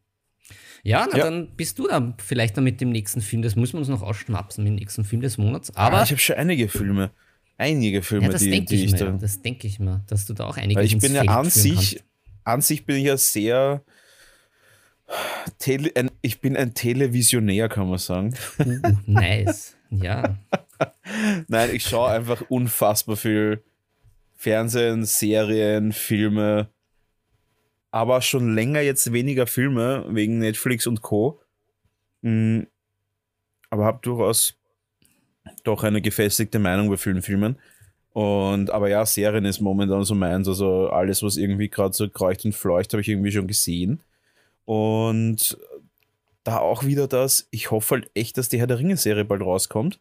Ja, na, ja. dann bist du dann vielleicht dann mit dem nächsten Film. Das müssen wir uns noch ausschnapsen mit dem nächsten Film des Monats. Ah, aber ah, ich habe schon einige Filme. Einige Filme, ja, das die, die ich, ich da. Das denke ich mir, dass du da auch einige Weil Ich bin ja an sich, an sich bin ich ja sehr. Tele, ein, ich bin ein Televisionär, kann man sagen. Uh, nice. Ja. <laughs> Nein, ich schaue einfach unfassbar viel Fernsehen, Serien, Filme, aber schon länger jetzt weniger Filme wegen Netflix und Co. Hm, aber habe durchaus doch eine gefestigte Meinung bei vielen Filmen. Und aber ja, Serien ist momentan so meins. Also alles, was irgendwie gerade so kreucht und fleucht, habe ich irgendwie schon gesehen. Und da auch wieder das, ich hoffe halt echt, dass die Herr der Ringe-Serie bald rauskommt.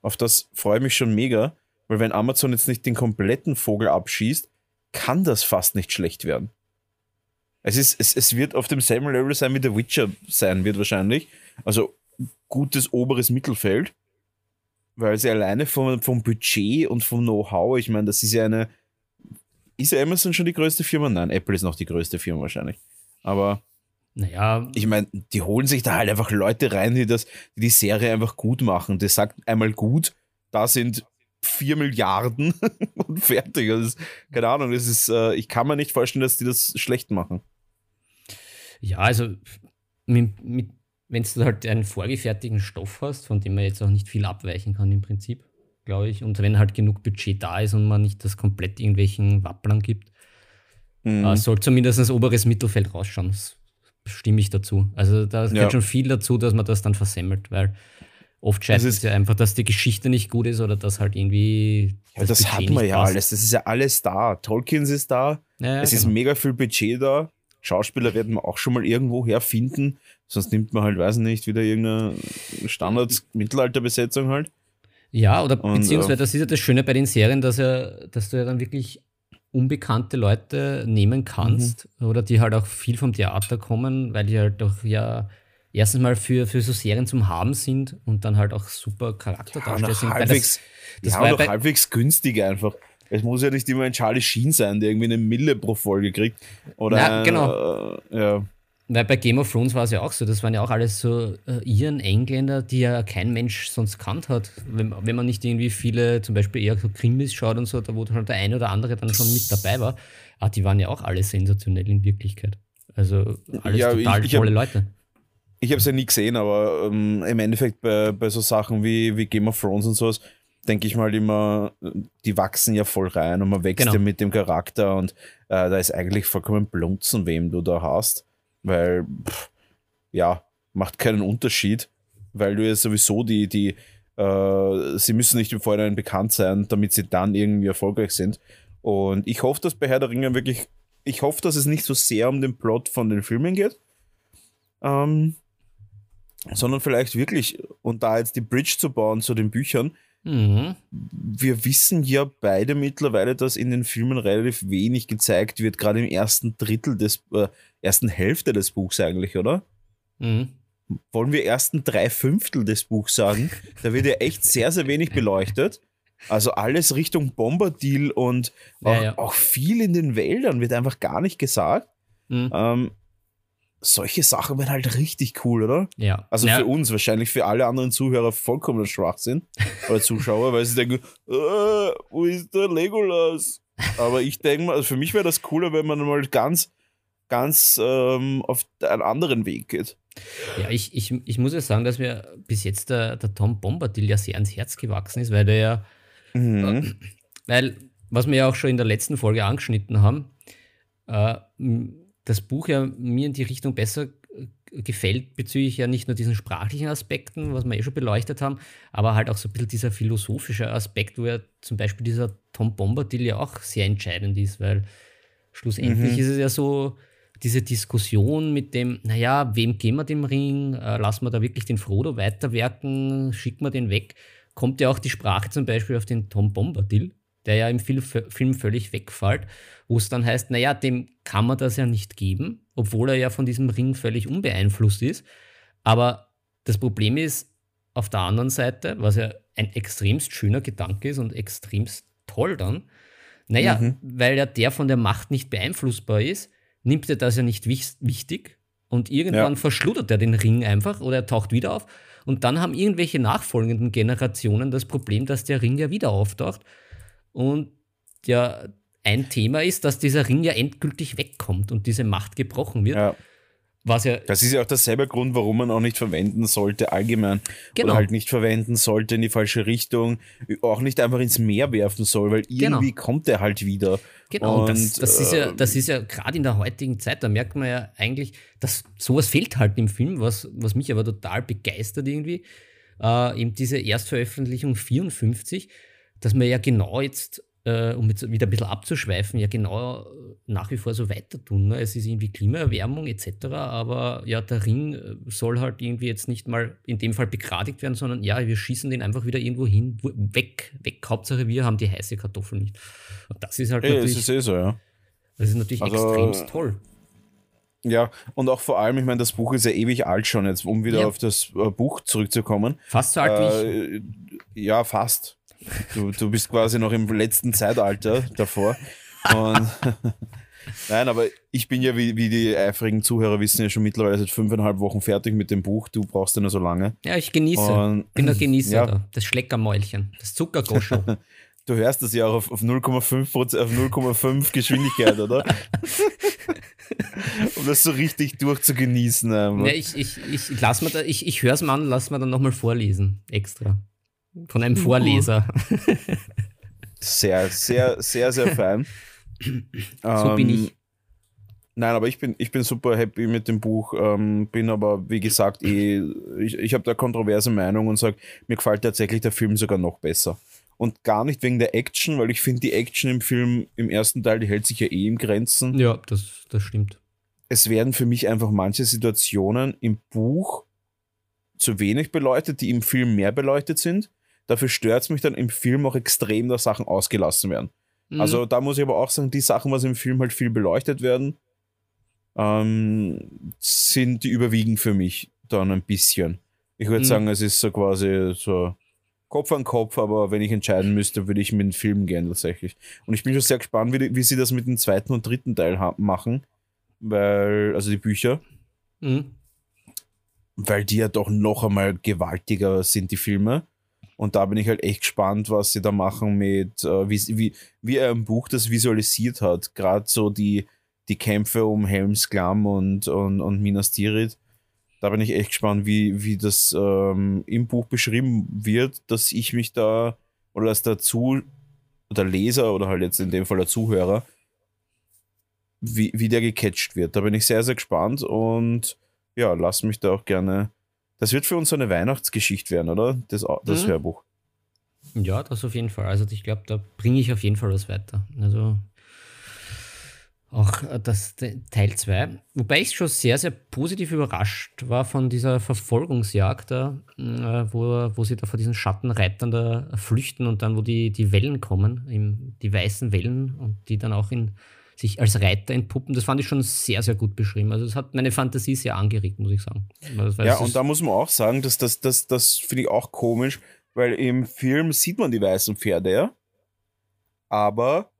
Auf das freue ich mich schon mega. Weil wenn Amazon jetzt nicht den kompletten Vogel abschießt, kann das fast nicht schlecht werden. Es, ist, es, es wird auf demselben Level sein wie The Witcher sein wird wahrscheinlich. Also gutes oberes Mittelfeld. Weil sie alleine vom, vom Budget und vom Know-how, ich meine, das ist ja eine. Ist Amazon schon die größte Firma? Nein, Apple ist noch die größte Firma wahrscheinlich. Aber naja. Ich meine, die holen sich da halt einfach Leute rein, die das, die, die Serie einfach gut machen. Das sagt einmal gut, da sind 4 Milliarden <laughs> und fertig. Also, keine Ahnung, das ist, äh, ich kann mir nicht vorstellen, dass die das schlecht machen. Ja, also wenn du halt einen vorgefertigten Stoff hast, von dem man jetzt auch nicht viel abweichen kann im Prinzip, glaube ich, und wenn halt genug Budget da ist und man nicht das komplett irgendwelchen Wapplern gibt, mhm. äh, soll zumindest das oberes Mittelfeld rausschauen. Das stimme ich dazu. Also da gehört ja. schon viel dazu, dass man das dann versemmelt, weil Oft scheint es ja einfach, dass die Geschichte nicht gut ist oder dass halt irgendwie. Ja, das, das hat man ja passt. alles. Das ist ja alles da. Tolkien ist da. Ja, es genau. ist mega viel Budget da. Schauspieler werden wir auch schon mal irgendwo herfinden. Sonst nimmt man halt, weiß nicht, wieder irgendeine Standard-Mittelalter-Besetzung halt. Ja, oder Und, beziehungsweise, äh, das ist ja das Schöne bei den Serien, dass, ja, dass du ja dann wirklich unbekannte Leute nehmen kannst mhm. oder die halt auch viel vom Theater kommen, weil die halt doch ja erstens mal für, für so Serien zum Haben sind und dann halt auch super Charakterdarsteller sind. Halbwegs, das, das ja, war doch halbwegs günstig einfach. Es muss ja nicht immer ein Charlie Sheen sein, der irgendwie eine Mille pro Folge kriegt. Oder Na, genau. Äh, ja. Weil bei Game of Thrones war es ja auch so, das waren ja auch alles so äh, Iren, Engländer, die ja kein Mensch sonst kannt hat. Wenn, wenn man nicht irgendwie viele, zum Beispiel eher so Krimis schaut und so, da wo halt der eine oder andere dann schon mit dabei war, ah, die waren ja auch alle sensationell in Wirklichkeit. Also alles ja, total ich, ich tolle hab, Leute. Ich habe es ja nie gesehen, aber ähm, im Endeffekt bei, bei so Sachen wie, wie Game of Thrones und sowas, denke ich mal immer, die wachsen ja voll rein und man wächst genau. ja mit dem Charakter und äh, da ist eigentlich vollkommen blunzen, wem du da hast, weil, pff, ja, macht keinen Unterschied, weil du ja sowieso die, die, äh, sie müssen nicht im Vorhinein bekannt sein, damit sie dann irgendwie erfolgreich sind. Und ich hoffe, dass bei Herr der Ringe wirklich, ich hoffe, dass es nicht so sehr um den Plot von den Filmen geht, ähm, sondern vielleicht wirklich, und da jetzt die Bridge zu bauen zu den Büchern, mhm. wir wissen ja beide mittlerweile, dass in den Filmen relativ wenig gezeigt wird, gerade im ersten Drittel des, äh, ersten Hälfte des Buchs eigentlich, oder? Mhm. Wollen wir ersten drei Fünftel des Buchs sagen? Da wird ja echt sehr, sehr wenig beleuchtet. Also alles Richtung Bombardil und auch, ja, ja. auch viel in den Wäldern wird einfach gar nicht gesagt. Mhm. Ähm, solche Sachen wären halt richtig cool, oder? Ja. Also ja. für uns, wahrscheinlich für alle anderen Zuhörer vollkommen Schwachsinn oder Zuschauer, weil sie denken, äh, wo ist der Legolas? Aber ich denke mal, also für mich wäre das cooler, wenn man mal ganz, ganz ähm, auf einen anderen Weg geht. Ja, ich, ich, ich muss ja sagen, dass mir bis jetzt der, der Tom Bombadil ja sehr ans Herz gewachsen ist, weil der ja, mhm. äh, weil, was wir ja auch schon in der letzten Folge angeschnitten haben, äh, das Buch ja mir in die Richtung besser gefällt bezüglich ja nicht nur diesen sprachlichen Aspekten, was wir eh schon beleuchtet haben, aber halt auch so ein bisschen dieser philosophische Aspekt, wo ja zum Beispiel dieser Tom Bombadil ja auch sehr entscheidend ist, weil schlussendlich mhm. ist es ja so, diese Diskussion mit dem, naja, wem gehen wir den Ring, äh, lassen wir da wirklich den Frodo weiterwerken, schicken wir den weg, kommt ja auch die Sprache zum Beispiel auf den Tom Bombadil der ja im Film völlig wegfällt, wo es dann heißt, naja, dem kann man das ja nicht geben, obwohl er ja von diesem Ring völlig unbeeinflusst ist. Aber das Problem ist, auf der anderen Seite, was ja ein extremst schöner Gedanke ist und extremst toll dann, naja, mhm. weil ja der von der Macht nicht beeinflussbar ist, nimmt er das ja nicht wichtig und irgendwann ja. verschluddert er den Ring einfach oder er taucht wieder auf und dann haben irgendwelche nachfolgenden Generationen das Problem, dass der Ring ja wieder auftaucht und ja ein Thema ist, dass dieser Ring ja endgültig wegkommt und diese Macht gebrochen wird. Ja. Was ja das ist ja auch derselbe Grund, warum man auch nicht verwenden sollte, allgemein. Genau. Oder halt nicht verwenden sollte in die falsche Richtung. Auch nicht einfach ins Meer werfen soll, weil genau. irgendwie genau. kommt er halt wieder. Genau, und, das, das ist ja, das ist ja gerade in der heutigen Zeit, da merkt man ja eigentlich, dass sowas fehlt halt im Film, was, was mich aber total begeistert irgendwie. Äh, eben diese Erstveröffentlichung 54, dass man ja genau jetzt äh, um jetzt wieder ein bisschen abzuschweifen, ja genau äh, nach wie vor so weiter tun. Ne? Es ist irgendwie Klimaerwärmung etc., aber ja, der Ring äh, soll halt irgendwie jetzt nicht mal in dem Fall begradigt werden, sondern ja, wir schießen den einfach wieder irgendwo hin, weg, weg. Hauptsache wir haben die heiße Kartoffel nicht. Und das ist halt Ey, natürlich. Das ist eh so, ja. Das ist natürlich also, extrem toll. Ja, und auch vor allem, ich meine, das Buch ist ja ewig alt schon, jetzt um wieder ja. auf das Buch zurückzukommen. Fast so alt äh, wie ich. Ja, fast. Du, du bist quasi noch im letzten Zeitalter davor. <laughs> Nein, aber ich bin ja, wie, wie die eifrigen Zuhörer wissen, ja schon mittlerweile seit fünfeinhalb Wochen fertig mit dem Buch. Du brauchst ja nur so lange. Ja, ich genieße. Und, bin der Genießer ja. da. Das Schleckermäulchen. Das Zuckergoscho. <laughs> du hörst das ja auch auf, auf 0,5 auf 0,5 Geschwindigkeit, oder? <laughs> um das so richtig durchzugenießen. Ja, ich, ich, ich, ich, ich höre es mal an, lass mal dann nochmal vorlesen. Extra. Von einem Vorleser. Sehr, sehr, sehr, sehr fein. <laughs> so ähm, bin ich. Nein, aber ich bin, ich bin super happy mit dem Buch, ähm, bin aber, wie gesagt, eh, ich, ich habe da kontroverse Meinung und sage, mir gefällt tatsächlich der Film sogar noch besser. Und gar nicht wegen der Action, weil ich finde, die Action im Film im ersten Teil, die hält sich ja eh im Grenzen. Ja, das, das stimmt. Es werden für mich einfach manche Situationen im Buch zu wenig beleuchtet, die im Film mehr beleuchtet sind. Dafür stört es mich dann im Film auch extrem, dass Sachen ausgelassen werden. Mhm. Also da muss ich aber auch sagen, die Sachen, was im Film halt viel beleuchtet werden, ähm, sind die überwiegen für mich dann ein bisschen. Ich würde mhm. sagen, es ist so quasi so Kopf an Kopf, aber wenn ich entscheiden müsste, würde ich mit dem Film gehen tatsächlich. Und ich bin schon sehr gespannt, wie, wie sie das mit dem zweiten und dritten Teil machen, weil, also die Bücher. Mhm. Weil die ja doch noch einmal gewaltiger sind, die Filme. Und da bin ich halt echt gespannt, was sie da machen mit, äh, wie, wie, wie er im Buch das visualisiert hat. Gerade so die, die Kämpfe um Helms Klamm und, und, und Minas Tirith. Da bin ich echt gespannt, wie, wie das ähm, im Buch beschrieben wird, dass ich mich da oder dass der Zu der Leser oder halt jetzt in dem Fall der Zuhörer, wie, wie der gecatcht wird. Da bin ich sehr, sehr gespannt und ja, lass mich da auch gerne das wird für uns so eine Weihnachtsgeschichte werden, oder? Das, das mhm. Hörbuch. Ja, das auf jeden Fall. Also ich glaube, da bringe ich auf jeden Fall was weiter. Also auch äh, das Teil 2. Wobei ich schon sehr, sehr positiv überrascht war von dieser Verfolgungsjagd, da, äh, wo, wo sie da vor diesen Schattenreitern da flüchten und dann, wo die, die Wellen kommen, die weißen Wellen und die dann auch in sich als Reiter entpuppen. Das fand ich schon sehr, sehr gut beschrieben. Also es hat meine Fantasie sehr angeregt, muss ich sagen. ja, und da muss man auch sagen, dass das, das, das finde ich auch komisch, weil im Film sieht man die weißen Pferde, ja. Aber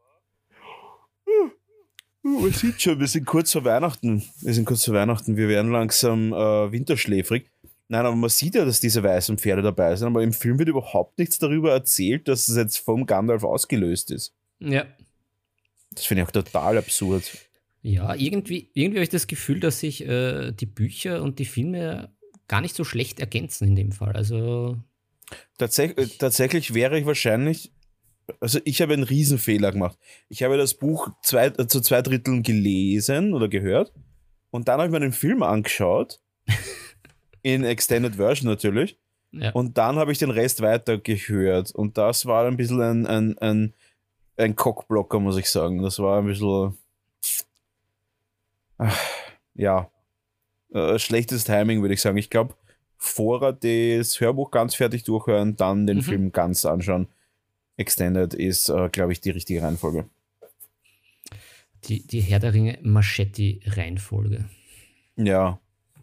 man sieht schon, wir sind kurz vor Weihnachten. Wir sind kurz vor Weihnachten, wir werden langsam äh, winterschläfrig. Nein, aber man sieht ja, dass diese weißen Pferde dabei sind, aber im Film wird überhaupt nichts darüber erzählt, dass es jetzt vom Gandalf ausgelöst ist. Ja, das finde ich auch total absurd. Ja, irgendwie, irgendwie habe ich das Gefühl, dass sich äh, die Bücher und die Filme gar nicht so schlecht ergänzen in dem Fall. Also. Tatsächlich, äh, tatsächlich wäre ich wahrscheinlich. Also, ich habe einen Riesenfehler gemacht. Ich habe das Buch zwei, äh, zu zwei Dritteln gelesen oder gehört. Und dann habe ich mir den Film angeschaut. <laughs> in Extended Version natürlich. Ja. Und dann habe ich den Rest weiter gehört. Und das war ein bisschen ein, ein, ein ein Cockblocker, muss ich sagen. Das war ein bisschen. Ach, ja. Äh, schlechtes Timing, würde ich sagen. Ich glaube, vorher das Hörbuch ganz fertig durchhören, dann den mhm. Film ganz anschauen. Extended ist, äh, glaube ich, die richtige Reihenfolge. Die, die Herr der Ringe Machete-Reihenfolge. Ja.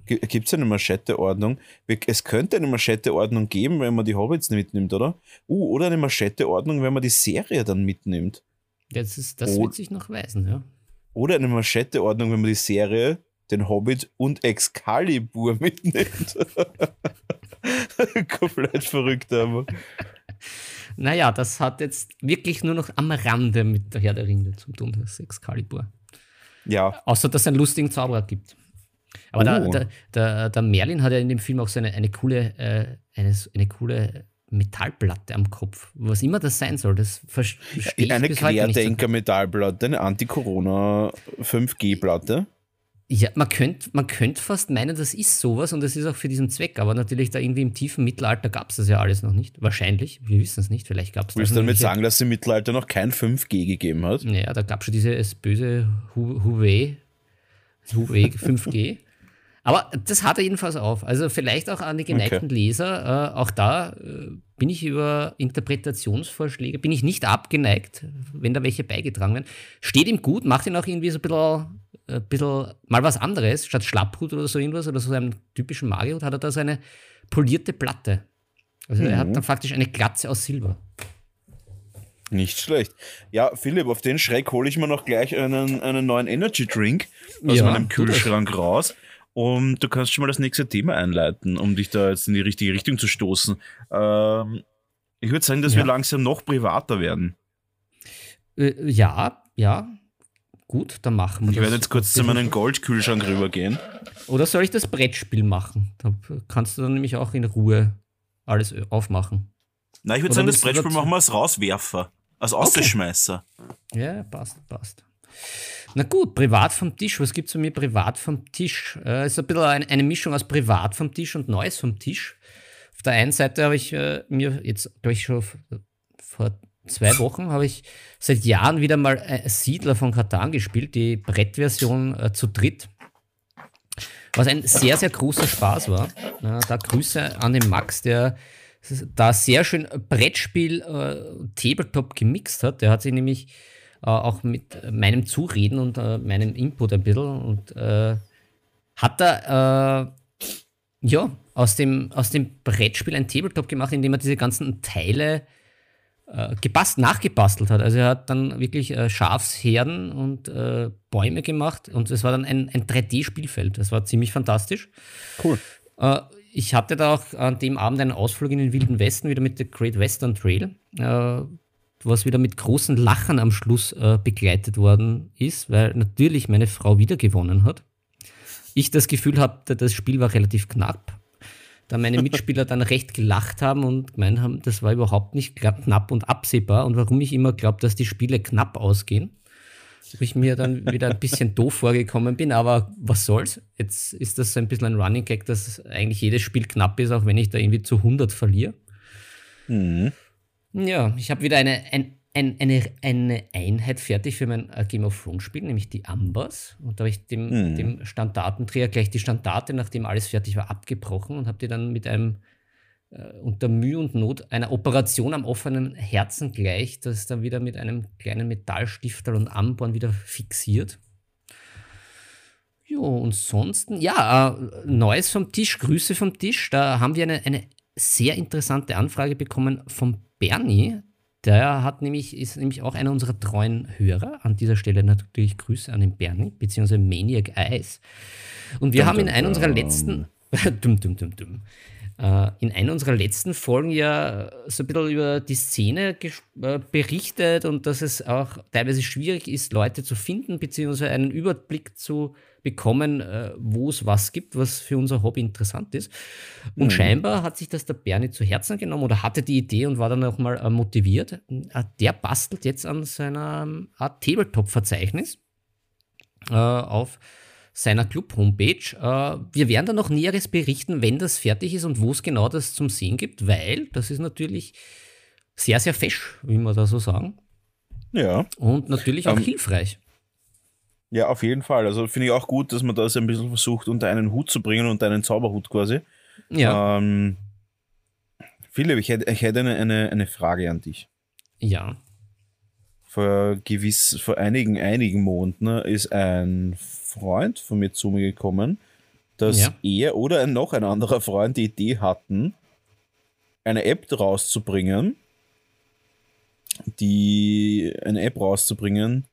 Gibt es eine Machete-Ordnung? Es könnte eine Machete-Ordnung geben, wenn man die Hobbits mitnimmt, oder? Uh, oder eine Machete-Ordnung, wenn man die Serie dann mitnimmt. Das, ist, das wird sich noch weisen, ja. Oder eine Machete-Ordnung, wenn man die Serie, den Hobbit und Excalibur <laughs> mitnimmt. <laughs> Komplett verrückt, aber. Naja, das hat jetzt wirklich nur noch am Rande mit der Herr der Ringe zu tun, das Excalibur. Ja. Außer, dass es einen lustigen Zauberer gibt. Aber oh. der, der, der, Merlin hat ja in dem Film auch so eine, eine, coole, äh, eine, eine coole Metallplatte am Kopf. Was immer das sein soll, das verstehe ich Eine Querdenker-Metallplatte, eine Anti-Corona 5G-Platte. Ja, man könnte man könnt fast meinen, das ist sowas und das ist auch für diesen Zweck, aber natürlich da irgendwie im tiefen Mittelalter gab es das ja alles noch nicht. Wahrscheinlich, wir wissen es nicht, vielleicht gab es das. Willst du damit sagen, dass es im Mittelalter noch kein 5G gegeben hat? Ja, da gab es schon dieses böse Huawei, Huawei 5G. Aber das hat er jedenfalls auf. Also vielleicht auch an die geneigten okay. Leser. Äh, auch da äh, bin ich über Interpretationsvorschläge, bin ich nicht abgeneigt, wenn da welche beigetragen werden. Steht ihm gut, macht ihn auch irgendwie so ein bisschen, äh, bisschen mal was anderes. Statt Schlapphut oder so irgendwas oder so einem typischen Mario hat er da so eine polierte Platte. Also mhm. er hat mhm. dann faktisch eine Glatze aus Silber. Nicht schlecht. Ja, Philipp, auf den Schreck hole ich mir noch gleich einen, einen neuen Energy Drink aus ja, meinem Kühlschrank raus. Und du kannst schon mal das nächste Thema einleiten, um dich da jetzt in die richtige Richtung zu stoßen. Ähm, ich würde sagen, dass ja. wir langsam noch privater werden. Äh, ja, ja. Gut, dann machen wir ich das. Ich werde jetzt kurz zu meinem Goldkühlschrank rübergehen. Oder soll ich das Brettspiel machen? Da kannst du dann nämlich auch in Ruhe alles aufmachen. Nein, ich würde sagen, das Brettspiel machen wir als Rauswerfer, als Ausschmeißer. Okay. Ja, passt, passt. Na gut, privat vom Tisch. Was gibt es bei mir privat vom Tisch? Es äh, ist ein bisschen eine, eine, Mischung aus privat vom Tisch und Neues vom Tisch. Auf der einen Seite habe ich äh, mir jetzt, glaube ich, schon vor zwei Wochen habe ich seit Jahren wieder mal äh, Siedler von Katan gespielt, die Brettversion äh, zu dritt. Was ein sehr, sehr großer Spaß war. Da Grüße an den Max, der da sehr schön Brettspiel äh, Tabletop gemixt hat. Der hat sich nämlich äh, auch mit meinem Zureden und äh, meinem Input ein bisschen und äh, hat er äh, ja aus dem, aus dem Brettspiel ein Tabletop gemacht, in dem er diese ganzen Teile äh, gepasst, nachgebastelt hat. Also er hat dann wirklich Schafsherden und Bäume gemacht und es war dann ein, ein 3D-Spielfeld. Das war ziemlich fantastisch. Cool. Ich hatte da auch an dem Abend einen Ausflug in den Wilden Westen wieder mit der Great Western Trail was wieder mit großen Lachen am Schluss äh, begleitet worden ist, weil natürlich meine Frau wieder gewonnen hat. Ich das Gefühl hatte, das Spiel war relativ knapp. Da meine Mitspieler dann <laughs> recht gelacht haben und gemeint haben, das war überhaupt nicht knapp und absehbar. Und warum ich immer glaube, dass die Spiele knapp ausgehen, wo ich mir dann wieder ein bisschen doof vorgekommen bin. Aber was soll's? Jetzt ist das so ein bisschen ein Running Gag, dass eigentlich jedes Spiel knapp ist, auch wenn ich da irgendwie zu 100 verliere. Mhm. Ja, ich habe wieder eine, ein, ein, eine, eine Einheit fertig für mein äh, Game of Thrones Spiel, nämlich die Ambers. Und da habe ich dem, mhm. dem Standartenträger gleich die Standarte, nachdem alles fertig war, abgebrochen und habe die dann mit einem unter Mühe und Not einer Operation am offenen Herzen gleich, das dann wieder mit einem kleinen Metallstifter und Amborn wieder fixiert. Jo, und sonst, ja, äh, Neues vom Tisch, Grüße vom Tisch. Da haben wir eine, eine sehr interessante Anfrage bekommen vom Bernie, der hat nämlich, ist nämlich auch einer unserer treuen Hörer. An dieser Stelle natürlich Grüße an den Bernie, beziehungsweise Maniac Eyes. Und wir dum, haben in einer unserer letzten. <laughs> dumm, dumm, dumm, dumm. Äh, in einer unserer letzten Folgen ja so ein bisschen über die Szene äh, berichtet und dass es auch teilweise schwierig ist, Leute zu finden, beziehungsweise einen Überblick zu bekommen, äh, wo es was gibt, was für unser Hobby interessant ist. Und mhm. scheinbar hat sich das der Bernie zu Herzen genommen oder hatte die Idee und war dann auch mal motiviert. Der bastelt jetzt an seiner Art Tabletop-Verzeichnis auf seiner Club-Homepage. Äh, wir werden da noch Näheres berichten, wenn das fertig ist und wo es genau das zum Sehen gibt, weil das ist natürlich sehr, sehr fesch, wie man da so sagen. Ja. Und natürlich auch ähm, hilfreich. Ja, auf jeden Fall. Also finde ich auch gut, dass man das ein bisschen versucht, unter einen Hut zu bringen, unter einen Zauberhut quasi. Ja. Ähm, Philipp, ich hätte, ich hätte eine, eine, eine Frage an dich. Ja. Vor gewiss, vor einigen, einigen Monaten ist ein Freund von mir zu mir gekommen, dass ja. er oder ein, noch ein anderer Freund die Idee hatten, eine App rauszubringen, die eine App rauszubringen,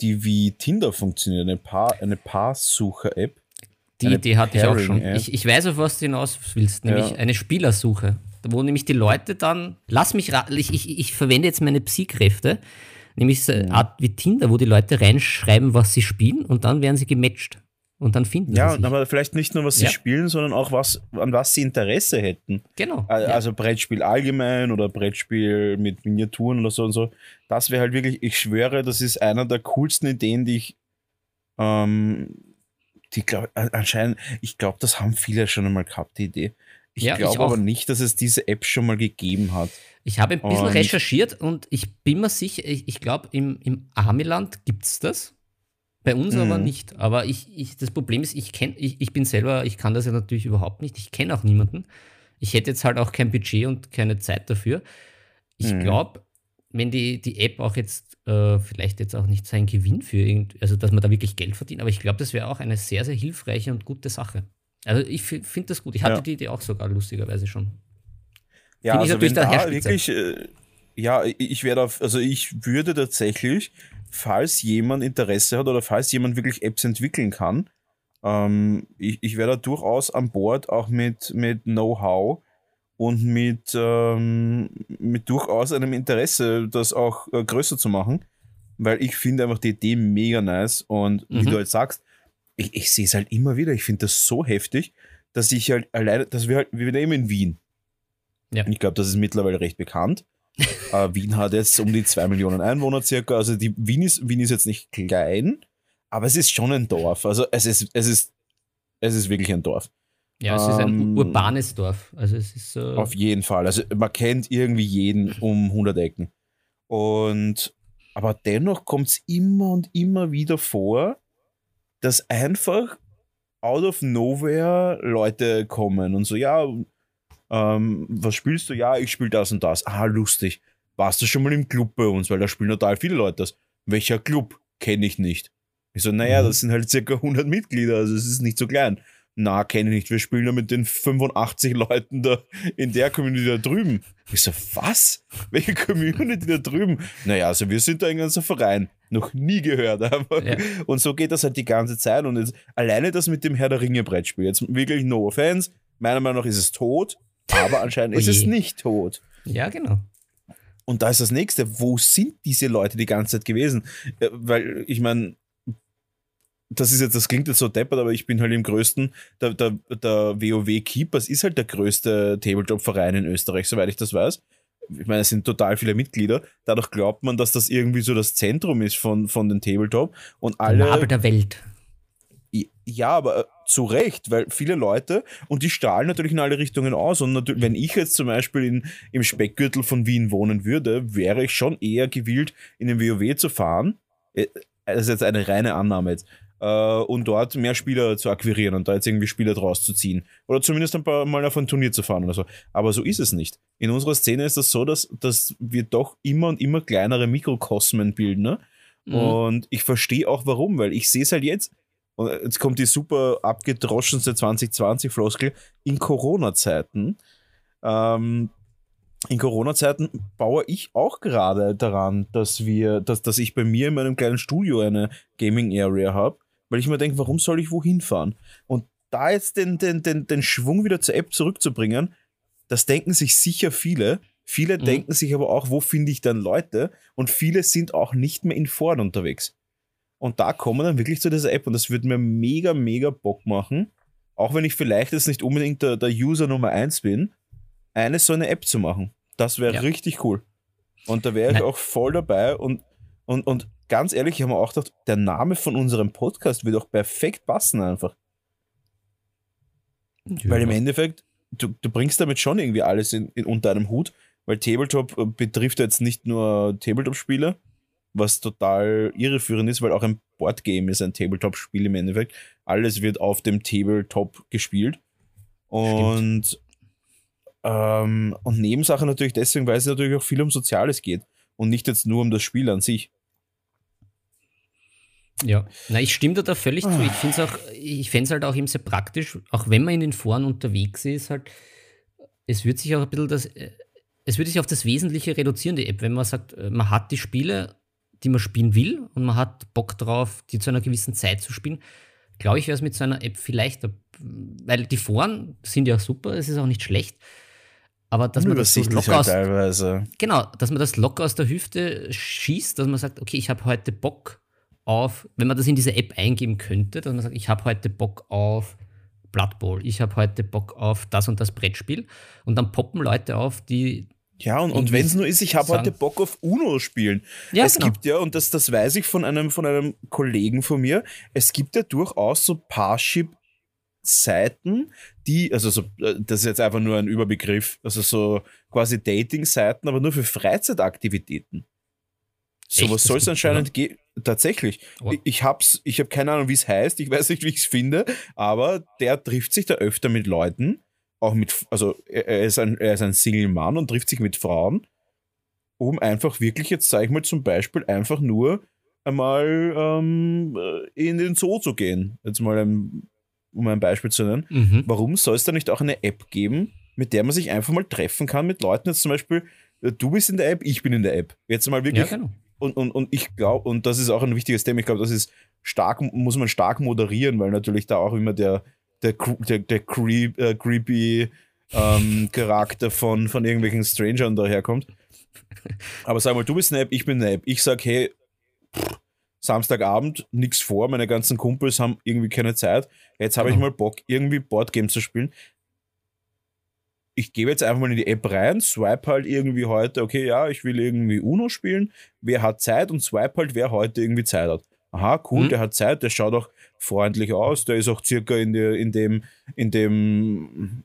die wie Tinder funktioniert, eine Paar, eine Paarsucher-App. Die Idee hatte ich auch schon. Ich, ich weiß, auf was du hinaus willst, nämlich ja. eine Spielersuche, wo nämlich die Leute dann, lass mich, ich, ich, ich verwende jetzt meine Psy-Kräfte, nämlich so eine Art wie Tinder, wo die Leute reinschreiben, was sie spielen und dann werden sie gematcht. Und dann finden ja, sie Ja, aber vielleicht nicht nur, was sie ja. spielen, sondern auch, was, an was sie Interesse hätten. Genau. Also ja. Brettspiel allgemein oder Brettspiel mit Miniaturen oder so und so. Das wäre halt wirklich, ich schwöre, das ist einer der coolsten Ideen, die ich, ähm, die glaub, anscheinend, ich glaube, das haben viele schon einmal gehabt, die Idee. Ich ja, glaube aber nicht, dass es diese App schon mal gegeben hat. Ich habe ein bisschen und recherchiert und ich bin mir sicher, ich, ich glaube, im, im Amiland gibt es das. Bei uns mhm. aber nicht. Aber ich, ich, das Problem ist, ich, kenn, ich, ich bin selber, ich kann das ja natürlich überhaupt nicht. Ich kenne auch niemanden. Ich hätte jetzt halt auch kein Budget und keine Zeit dafür. Ich mhm. glaube, wenn die, die App auch jetzt, äh, vielleicht jetzt auch nicht sein Gewinn für irgend, also dass man da wirklich Geld verdient, aber ich glaube, das wäre auch eine sehr, sehr hilfreiche und gute Sache. Also ich finde das gut. Ich hatte ja. die Idee auch sogar lustigerweise schon. Ja, also wenn da wirklich, äh, ja, ich werde auf, also ich würde tatsächlich falls jemand Interesse hat oder falls jemand wirklich Apps entwickeln kann, ähm, ich, ich wäre da durchaus an Bord, auch mit, mit Know-how und mit, ähm, mit durchaus einem Interesse, das auch äh, größer zu machen, weil ich finde einfach die Idee mega nice und mhm. wie du halt sagst, ich, ich sehe es halt immer wieder, ich finde das so heftig, dass ich halt alleine, dass wir halt, wir nehmen in Wien. Ja. Ich glaube, das ist mittlerweile recht bekannt. äh, Wien hat jetzt um die zwei Millionen Einwohner circa. Also die, Wien, ist, Wien ist jetzt nicht klein, aber es ist schon ein Dorf. Also es ist, es ist, es ist wirklich ein Dorf. Ja, es ist ein ähm, urbanes Dorf. Also es ist, äh auf jeden Fall. Also man kennt irgendwie jeden um 100 Ecken. Und aber dennoch kommt es immer und immer wieder vor, dass einfach out of nowhere Leute kommen und so, ja, ähm, was spielst du? Ja, ich spiele das und das. Ah, lustig. Warst du schon mal im Club bei uns? Weil da spielen total viele Leute das. Welcher Club? Kenne ich nicht. Ich so, naja, mhm. das sind halt circa 100 Mitglieder, also es ist nicht so klein. Na, kenne ich nicht. Wir spielen ja mit den 85 Leuten da in der Community da drüben. Ich so, was? Welche Community da drüben? Naja, also wir sind da ein ganzer Verein. Noch nie gehört. Aber. Ja. Und so geht das halt die ganze Zeit. Und jetzt, alleine das mit dem Herr der Ringe Brettspiel. Jetzt wirklich no offense. Meiner Meinung nach ist es tot. Aber anscheinend <laughs> ist es nicht tot. Ja, genau. Und da ist das nächste, wo sind diese Leute die ganze Zeit gewesen? Äh, weil, ich meine, das ist jetzt, das klingt jetzt so deppert, aber ich bin halt im größten, der, der, der WoW Keepers ist halt der größte Tabletop-Verein in Österreich, soweit ich das weiß. Ich meine, es sind total viele Mitglieder. Dadurch glaubt man, dass das irgendwie so das Zentrum ist von, von den Tabletop. Und alle. Nabel der Welt. Ja, aber äh, zu Recht, weil viele Leute, und die strahlen natürlich in alle Richtungen aus. Und natürlich, wenn ich jetzt zum Beispiel in, im Speckgürtel von Wien wohnen würde, wäre ich schon eher gewillt, in den WoW zu fahren. Äh, das ist jetzt eine reine Annahme jetzt. Äh, und dort mehr Spieler zu akquirieren und da jetzt irgendwie Spieler draus zu ziehen. Oder zumindest ein paar Mal auf ein Turnier zu fahren oder so. Aber so ist es nicht. In unserer Szene ist das so, dass, dass wir doch immer und immer kleinere Mikrokosmen bilden. Ne? Mhm. Und ich verstehe auch warum, weil ich sehe es halt jetzt und jetzt kommt die super abgedroschenste 2020-Floskel, in Corona-Zeiten. Ähm, in Corona-Zeiten baue ich auch gerade daran, dass wir, dass, dass ich bei mir in meinem kleinen Studio eine Gaming-Area habe, weil ich mir denke, warum soll ich wohin fahren? Und da jetzt den, den, den, den Schwung wieder zur App zurückzubringen, das denken sich sicher viele. Viele mhm. denken sich aber auch, wo finde ich dann Leute? Und viele sind auch nicht mehr in Foren unterwegs. Und da kommen wir dann wirklich zu dieser App und das würde mir mega, mega Bock machen, auch wenn ich vielleicht jetzt nicht unbedingt der, der User Nummer 1 bin, eine so eine App zu machen. Das wäre ja. richtig cool. Und da wäre ich auch voll dabei und, und, und ganz ehrlich, ich habe mir auch gedacht, der Name von unserem Podcast wird auch perfekt passen einfach. Ja. Weil im Endeffekt, du, du bringst damit schon irgendwie alles in, in unter einem Hut, weil Tabletop äh, betrifft jetzt nicht nur Tabletop-Spiele, was total irreführend ist, weil auch ein Boardgame ist ein Tabletop-Spiel im Endeffekt. Alles wird auf dem Tabletop gespielt. Und Ähm, und Nebensache natürlich deswegen, weil es natürlich auch viel um Soziales geht und nicht jetzt nur um das Spiel an sich. Ja, na, ich stimme dir da völlig zu. Ich finde es auch, ich fände es halt auch eben sehr praktisch, auch wenn man in den Foren unterwegs ist, halt, es wird sich auch ein bisschen das, äh, es würde sich auf das Wesentliche reduzieren, die App, wenn man sagt, äh, man hat die Spiele, die man spielen will und man hat Bock drauf, die zu einer gewissen Zeit zu spielen, glaube ich, wäre es mit so einer App vielleicht, weil die Foren sind ja super, es ist auch nicht schlecht, aber dass man das so locker aus, teilweise. genau, dass man das locker aus der Hüfte schießt, dass man sagt, okay, ich habe heute Bock auf, wenn man das in diese App eingeben könnte, dass man sagt, ich habe heute Bock auf Blood Bowl, ich habe heute Bock auf das und das Brettspiel und dann poppen Leute auf, die ja, und, und wenn es nur ist, ich habe heute Bock auf Uno spielen. Ja, es genau. gibt ja, und das, das weiß ich von einem, von einem Kollegen von mir, es gibt ja durchaus so Parship-Seiten, die, also so, äh, das ist jetzt einfach nur ein Überbegriff, also so quasi Dating-Seiten, aber nur für Freizeitaktivitäten. So was soll es anscheinend geben. Tatsächlich. Oh. Ich hab's, ich habe keine Ahnung, wie es heißt, ich weiß nicht, wie ich es finde, aber der trifft sich da öfter mit Leuten, auch mit, also er ist ein, er ist ein Single-Mann und trifft sich mit Frauen, um einfach wirklich, jetzt sage ich mal zum Beispiel, einfach nur einmal ähm, in den Zoo zu gehen. Jetzt mal ein, um ein Beispiel zu nennen. Mhm. Warum soll es da nicht auch eine App geben, mit der man sich einfach mal treffen kann mit Leuten? Jetzt zum Beispiel, äh, du bist in der App, ich bin in der App. Jetzt mal wirklich ja, genau und, und, und ich glaube, und das ist auch ein wichtiges Thema, ich glaube, das ist stark, muss man stark moderieren, weil natürlich da auch immer der, der, der, der creep, äh, creepy ähm, <laughs> Charakter von, von irgendwelchen Strangern daherkommt. Aber sag mal, du bist App, ich bin App. Ich sag, hey, pff, Samstagabend, nichts vor, meine ganzen Kumpels haben irgendwie keine Zeit. Jetzt habe ich genau. mal Bock, irgendwie Boardgame zu spielen ich gebe jetzt einfach mal in die App rein, swipe halt irgendwie heute, okay, ja, ich will irgendwie Uno spielen, wer hat Zeit und swipe halt, wer heute irgendwie Zeit hat. Aha, cool, mhm. der hat Zeit, der schaut auch freundlich aus, der ist auch circa in, der, in, dem, in dem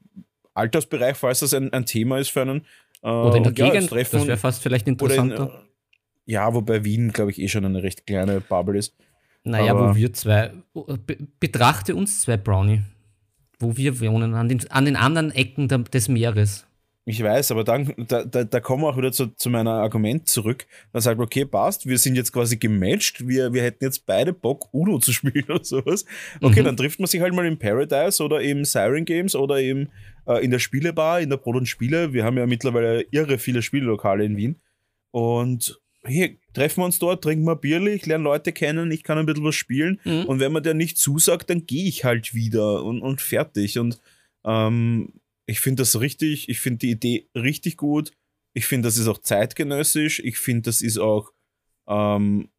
Altersbereich, falls das ein, ein Thema ist für einen. Äh, oder in der ja, Gegend, das wäre fast vielleicht interessanter. In, ja, wobei Wien, glaube ich, eh schon eine recht kleine Bubble ist. Naja, Aber wo wir zwei, betrachte uns zwei Brownie wo wir wohnen, an den, an den anderen Ecken des Meeres. Ich weiß, aber dann, da, da, da kommen wir auch wieder zu, zu meinem Argument zurück. Dann sagt man, okay, passt, wir sind jetzt quasi gematcht, wir, wir hätten jetzt beide Bock, Uno zu <laughs> spielen oder sowas. Okay, mhm. dann trifft man sich halt mal im Paradise oder im Siren Games oder im, äh, in der Spielebar, in der Brot und Spiele. Wir haben ja mittlerweile irre viele Spiellokale in Wien. Und hier treffen wir uns dort, trinken wir Bierli, ich lerne Leute kennen, ich kann ein bisschen was spielen. Mhm. Und wenn man der nicht zusagt, dann gehe ich halt wieder und, und fertig. Und ähm, ich finde das richtig, ich finde die Idee richtig gut. Ich finde, das ist auch zeitgenössisch. Ich finde, das ist auch ähm,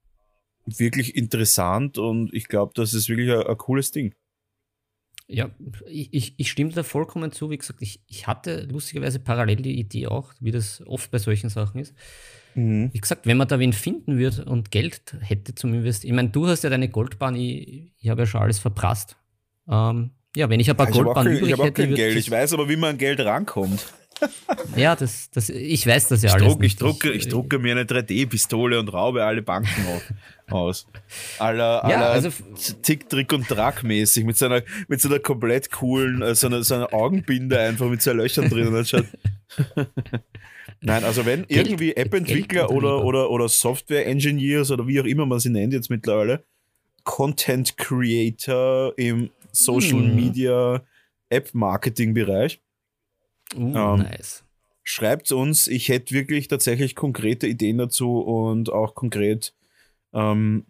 wirklich interessant und ich glaube, das ist wirklich ein, ein cooles Ding. Ja, ich, ich stimme da vollkommen zu. Wie gesagt, ich, ich hatte lustigerweise parallel die Idee auch, wie das oft bei solchen Sachen ist. Mhm. Wie gesagt, wenn man da wen finden würde und Geld hätte zum Investieren. Ich meine, du hast ja deine Goldbahn, ich, ich habe ja schon alles verprasst. Ähm, ja, wenn ich ein paar ja, Goldbahnen übrig ich habe auch kein Geld. Ich weiß aber, wie man an Geld rankommt. <laughs> ja, das, das, ich weiß das ja ich alles. Druck, ich, drucke, ich drucke mir eine 3D-Pistole und raube alle Banken <laughs> aus. Aller, ja, aller also, Tick, Trick und Track mäßig mit seiner, mit so komplett coolen, äh, so einer, so einer Augenbinde einfach mit zwei Löchern drin. <laughs> Nein, also wenn irgendwie App-Entwickler oder, oder, oder Software-Engineers oder wie auch immer man sie nennt jetzt mittlerweile, Content Creator im Social hm. Uh, ähm, nice. Schreibt uns, ich hätte wirklich tatsächlich konkrete Ideen dazu und auch konkret ähm,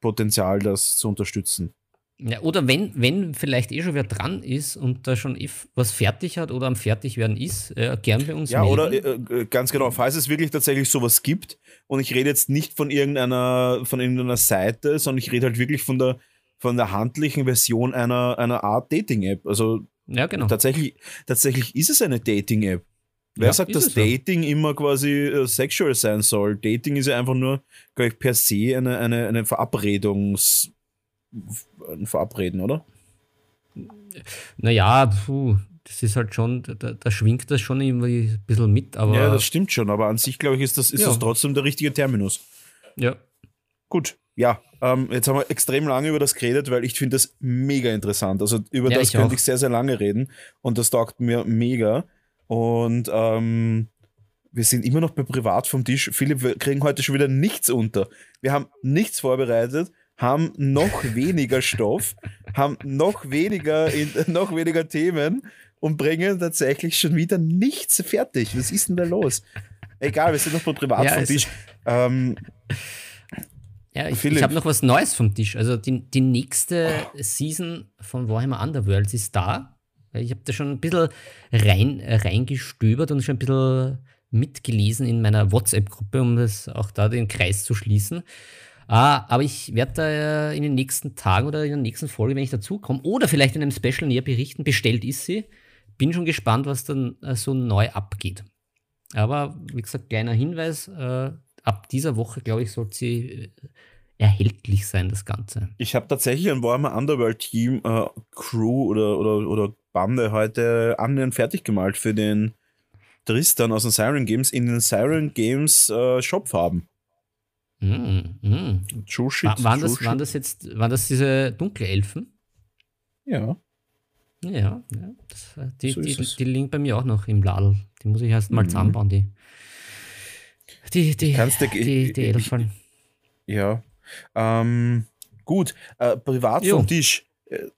Potenzial, das zu unterstützen. Ja, oder wenn, wenn vielleicht eh schon wer dran ist und da schon was fertig hat oder am Fertigwerden ist, äh, gern bei uns Ja, melden. oder äh, äh, ganz genau, falls es wirklich tatsächlich sowas gibt und ich rede jetzt nicht von irgendeiner, von irgendeiner Seite, sondern ich rede halt wirklich von der, von der handlichen Version einer, einer Art Dating-App. Also ja, genau. tatsächlich, tatsächlich ist es eine Dating-App. Wer ja, sagt, dass Dating so. immer quasi äh, sexual sein soll? Dating ist ja einfach nur, glaube ich, per se eine, eine, eine Verabredungs- Verabreden, oder? Naja, puh, das ist halt schon, da, da, schwingt das schon irgendwie ein bisschen mit. Aber ja, das stimmt schon, aber an sich, glaube ich, ist das, ist ja. das trotzdem der richtige Terminus. Ja. Gut, ja, ähm, jetzt haben wir extrem lange über das geredet, weil ich finde das mega interessant. Also über ja, das ich könnte auch. ich sehr, sehr lange reden und das taugt mir mega. Und ähm, wir sind immer noch bei Privat vom Tisch. Philipp, wir kriegen heute schon wieder nichts unter. Wir haben nichts vorbereitet, haben noch weniger Stoff, haben noch weniger, in, <laughs> noch weniger Themen und bringen tatsächlich schon wieder nichts fertig. Was ist denn da los? Egal, wir sind noch bei Privat ja, vom Tisch. Ähm, ja, ich, ich habe noch was Neues vom Tisch. Also die, die nächste Season von Warhammer Underworlds ist da. Ich habe da schon ein bisschen rein, reingestöbert und schon ein bisschen mitgelesen in meiner WhatsApp-Gruppe, um das auch da den Kreis zu schließen. Ah, aber ich werde da in den nächsten Tagen oder in der nächsten Folge, wenn ich dazu komme, oder vielleicht in einem Special näher berichten, bestellt ist sie. Bin schon gespannt, was dann äh, so neu abgeht. Aber wie gesagt, kleiner Hinweis, äh, ab dieser Woche, glaube ich, sollte sie äh, erhältlich sein, das Ganze. Ich habe tatsächlich ein Warhammer Underworld Team äh, Crew oder, oder, oder Bande heute annähernd fertig gemalt für den Tristan aus den Siren Games in den Siren Games äh, Shopfarben. Mm, mm. War, waren, das, waren das jetzt, waren das diese Dunkelelfen? Ja. Ja, ja das, die, so die, die, die, liegen bei mir auch noch im Ladel. Die muss ich erst mal mhm. zusammenbauen, die. Die, die, Kannst du, die, die Edelfallen. Ja. Ähm, gut, äh, privat jo. vom Tisch. Äh,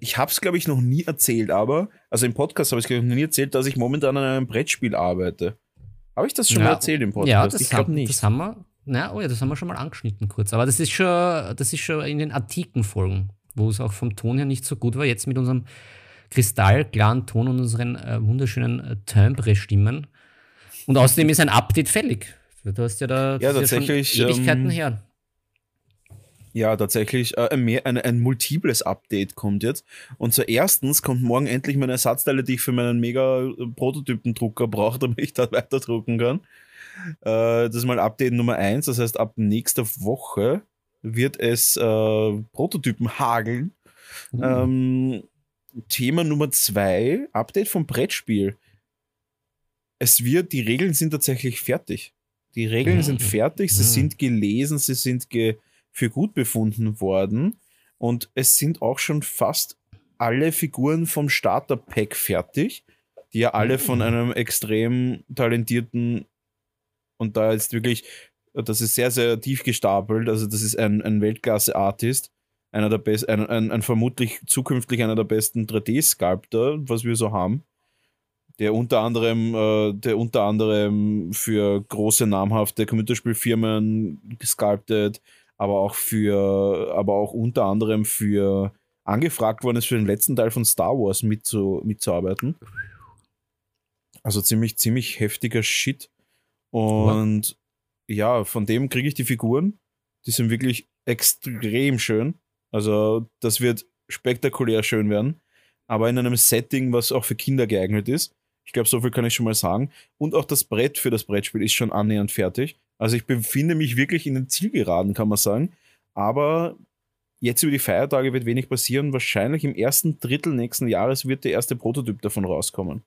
ich habe es, glaube ich, noch nie erzählt, aber, also im Podcast habe ich es, noch nie erzählt, dass ich momentan an einem Brettspiel arbeite. Habe ich das schon ja, mal erzählt im Podcast? Ja, das ich glaube nicht. Das haben wir, na, oh ja, das haben wir schon mal angeschnitten kurz. Aber das ist schon, das ist schon in den antiken Folgen, wo es auch vom Ton her nicht so gut war. Jetzt mit unserem kristallklaren Ton und unseren äh, wunderschönen äh, Timbre-Stimmen. Und außerdem ist ein Update fällig. Du hast ja da ja, tatsächlich, ja Ewigkeiten ähm, her. Ja, tatsächlich. Äh, ein, ein, ein, multiples Update kommt jetzt. Und zwar erstens kommt morgen endlich meine Ersatzteile, die ich für meinen mega Prototypendrucker brauche, <laughs> damit ich da weiter drucken kann. Äh, das ist mal Update Nummer eins. Das heißt, ab nächster Woche wird es äh, Prototypen hageln. Mhm. Ähm, Thema Nummer zwei, Update vom Brettspiel. Es wird, die Regeln sind tatsächlich fertig. Die Regeln mhm. sind fertig, sie mhm. sind gelesen, sie sind ge für gut befunden worden. Und es sind auch schon fast alle Figuren vom Starter-Pack fertig, die ja alle von mhm. einem extrem talentierten und da ist wirklich, das ist sehr, sehr tief gestapelt. Also, das ist ein, ein Weltklasse-Artist, einer der besten, ein, ein, ein, vermutlich zukünftig einer der besten 3D-Sculptor, was wir so haben. Der unter anderem, äh, der unter anderem für große namhafte Computerspielfirmen gesculptet, aber auch für, aber auch unter anderem für angefragt worden ist, für den letzten Teil von Star Wars mitzu, mitzuarbeiten. Also ziemlich, ziemlich heftiger Shit. Und ja, ja von dem kriege ich die Figuren. Die sind wirklich extrem schön. Also, das wird spektakulär schön werden. Aber in einem Setting, was auch für Kinder geeignet ist. Ich glaube, so viel kann ich schon mal sagen. Und auch das Brett für das Brettspiel ist schon annähernd fertig. Also ich befinde mich wirklich in den Zielgeraden, kann man sagen. Aber jetzt über die Feiertage wird wenig passieren. Wahrscheinlich im ersten Drittel nächsten Jahres wird der erste Prototyp davon rauskommen.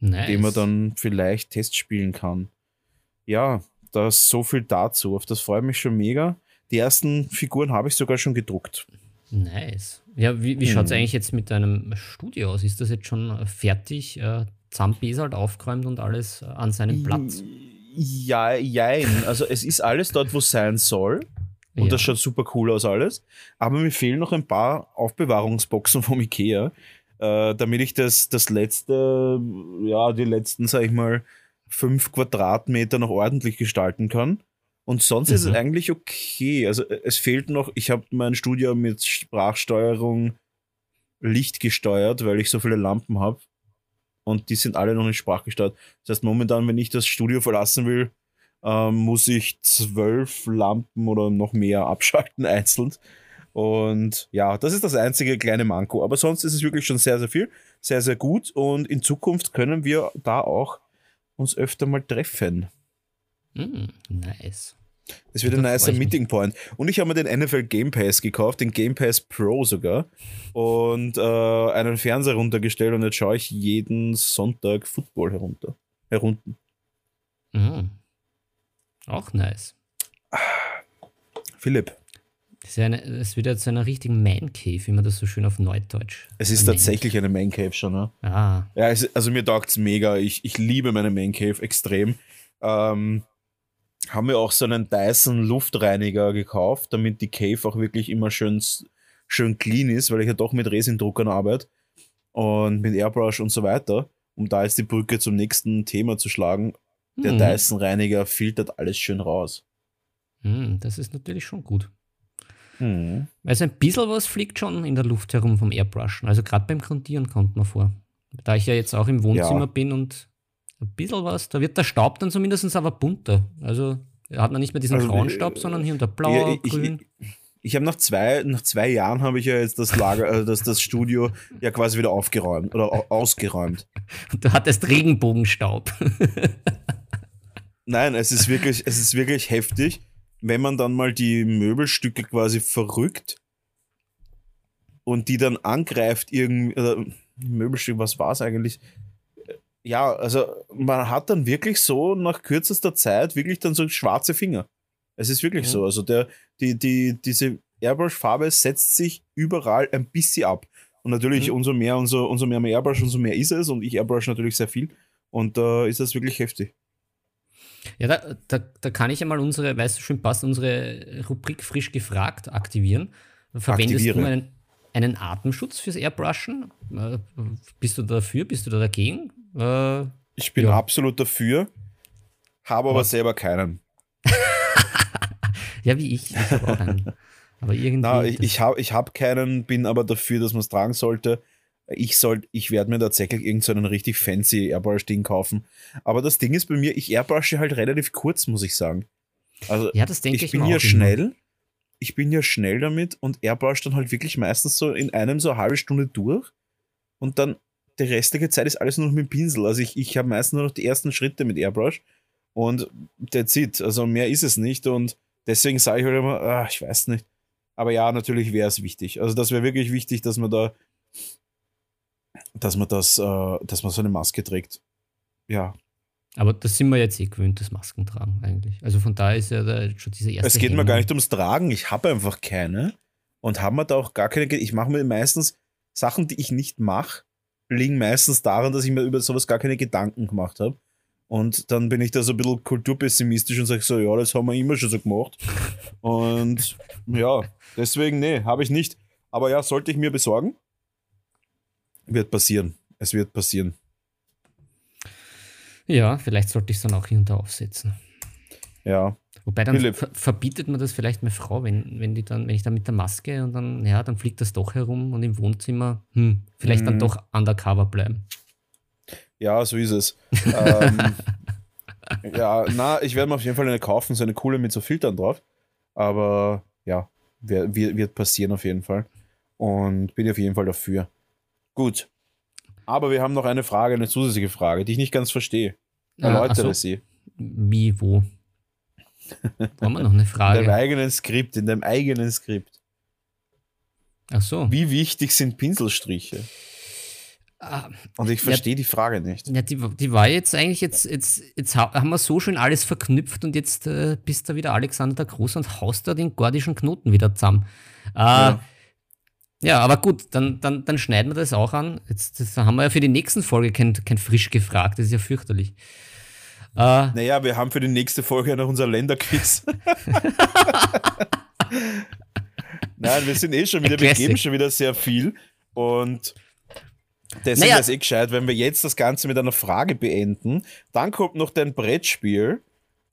Nice. Den man dann vielleicht testspielen kann. Ja, das so viel dazu. Auf das freue ich mich schon mega. Die ersten Figuren habe ich sogar schon gedruckt. Nice. Ja, wie, wie schaut es hm. eigentlich jetzt mit deinem Studio aus? Ist das jetzt schon fertig? Äh, zusammenbesalt, aufgeräumt und alles an seinem Platz? Ja, jein. Also es ist alles dort, wo es sein soll. Und ja. das schaut super cool aus alles. Aber mir fehlen noch ein paar Aufbewahrungsboxen vom Ikea, äh, damit ich das, das letzte, ja, die letzten, sag ich mal, fünf Quadratmeter noch ordentlich gestalten kann. Und sonst mhm. ist es mhm. eigentlich okay. Also es fehlt noch, ich habe mein Studio mit Sprachsteuerung Licht gesteuert, weil ich so viele Lampen habe und die sind alle noch nicht sprachgesteuert. Das heißt, momentan, wenn ich das Studio verlassen will, ähm, muss ich zwölf Lampen oder noch mehr abschalten <laughs> einzeln. Und ja, das ist das einzige kleine Manko. Aber sonst ist es wirklich schon sehr, sehr viel, sehr, sehr gut. Und in Zukunft können wir da auch uns öfter mal treffen. Mm, nice. Es wird ein nicer Meeting Point. Und ich habe mir den NFL Game Pass gekauft, den Game Pass Pro sogar. Und äh, einen Fernseher runtergestellt und jetzt schaue ich jeden Sonntag Football herunter. Herunten. Mhm. Auch nice. Philipp. Es, ja eine, es wird ja zu einer richtigen Man Cave, wie man das so schön auf Neudeutsch. Es ist tatsächlich eine Man Cave schon, ne? Ah. Ja, es, also mir taugt es mega. Ich, ich liebe meine Man Cave extrem. Ähm, haben wir auch so einen Dyson Luftreiniger gekauft, damit die Cave auch wirklich immer schön, schön clean ist, weil ich ja doch mit Resindruckern arbeite und mit Airbrush und so weiter. Um da jetzt die Brücke zum nächsten Thema zu schlagen. Der mhm. Dyson Reiniger filtert alles schön raus. Mhm, das ist natürlich schon gut. Mhm. Also ein bisschen was fliegt schon in der Luft herum vom Airbrushen. Also gerade beim Grundieren kommt man vor. Da ich ja jetzt auch im Wohnzimmer ja. bin und ein bisschen was, da wird der Staub dann zumindest aber bunter. Also hat man nicht mehr diesen also, grauen Staub, sondern hier unter blau, ja, ich, grün. Ich, ich, ich habe nach zwei, nach zwei Jahren habe ich ja jetzt das Lager, äh, das, das Studio ja quasi wieder aufgeräumt oder ausgeräumt. Du hattest Regenbogenstaub. Nein, es ist wirklich, es ist wirklich heftig wenn man dann mal die Möbelstücke quasi verrückt und die dann angreift, irgendwie, Möbelstück, was war es eigentlich? Ja, also man hat dann wirklich so nach kürzester Zeit wirklich dann so schwarze Finger. Es ist wirklich ja. so. Also der, die, die, diese Airbrush-Farbe setzt sich überall ein bisschen ab. Und natürlich, mhm. umso mehr, umso, umso mehr man Airbrush, umso mehr ist es. Und ich Airbrush natürlich sehr viel. Und da äh, ist das wirklich heftig. Ja, da, da, da kann ich ja mal unsere, weißt du schön passt, unsere Rubrik frisch gefragt aktivieren. Verwendest Aktiviere. du einen, einen Atemschutz fürs Airbrushen? Äh, bist du dafür? Bist du da dagegen? Äh, ich bin ja. absolut dafür, habe aber Was? selber keinen. <laughs> ja, wie ich. Ich habe auch einen. Aber irgendwie. Na, ich, ich habe ich hab keinen, bin aber dafür, dass man es tragen sollte ich soll, ich werde mir tatsächlich irgendeinen so richtig fancy Airbrush-Ding kaufen. Aber das Ding ist bei mir, ich airbrushe halt relativ kurz, muss ich sagen. Also ja, das denke ich. Ich bin ja schnell. Immer. Ich bin ja schnell damit und airbrush dann halt wirklich meistens so in einem so eine halbe Stunde durch. Und dann die restliche Zeit ist alles nur noch mit dem Pinsel. Also ich, ich habe meistens nur noch die ersten Schritte mit Airbrush. Und that's it. Also mehr ist es nicht. Und deswegen sage ich halt immer, ach, ich weiß nicht. Aber ja, natürlich wäre es wichtig. Also das wäre wirklich wichtig, dass man da dass man das, äh, dass man so eine Maske trägt. Ja. Aber das sind wir jetzt eh gewöhnt, das Maskentragen eigentlich. Also von daher ist ja da schon diese erste. Es geht Hemmung. mir gar nicht ums Tragen, ich habe einfach keine und haben wir da auch gar keine. Ich mache mir meistens Sachen, die ich nicht mache, liegen meistens daran, dass ich mir über sowas gar keine Gedanken gemacht habe. Und dann bin ich da so ein bisschen kulturpessimistisch und sage so, ja, das haben wir immer schon so gemacht. <laughs> und ja, deswegen, nee, habe ich nicht. Aber ja, sollte ich mir besorgen. Wird passieren. Es wird passieren. Ja, vielleicht sollte ich es dann auch hier und da aufsetzen. Ja. Wobei dann ver verbietet man das vielleicht meine Frau, wenn, wenn die dann, wenn ich dann mit der Maske und dann, ja, dann fliegt das doch herum und im Wohnzimmer, hm, vielleicht mhm. dann doch undercover bleiben. Ja, so ist es. ähm, <laughs> ja, na, ich werde mir auf jeden Fall eine kaufen, so eine coole mit so Filtern drauf. Aber ja, wird, wird passieren auf jeden Fall. Und bin auf jeden Fall dafür. Gut. Aber wir haben noch eine Frage, eine zusätzliche Frage, die ich nicht ganz verstehe. Erläutere ah, so. sie. Wie, wo? Haben wir noch eine Frage? In deinem eigenen Skript, in deinem eigenen Skript. Ach so. Wie wichtig sind Pinselstriche? Ah, Und ich verstehe ja, die Frage nicht. Ja, die, die war jetzt eigentlich, jetzt, jetzt, jetzt haben wir so schön alles verknüpft und jetzt äh, bist da wieder Alexander der Große und haust da den gordischen Knoten wieder zusammen. Äh, ja. Ja, aber gut, dann, dann, dann schneiden wir das auch an. Jetzt, jetzt haben wir ja für die nächsten Folge kein, kein frisch gefragt, das ist ja fürchterlich. Äh, naja, wir haben für die nächste Folge noch unser Länderquiz. <laughs> Nein, wir sind eh schon wieder, wir geben schon wieder sehr viel. Und deswegen naja. ist es eh gescheit, wenn wir jetzt das Ganze mit einer Frage beenden. Dann kommt noch dein Brettspiel.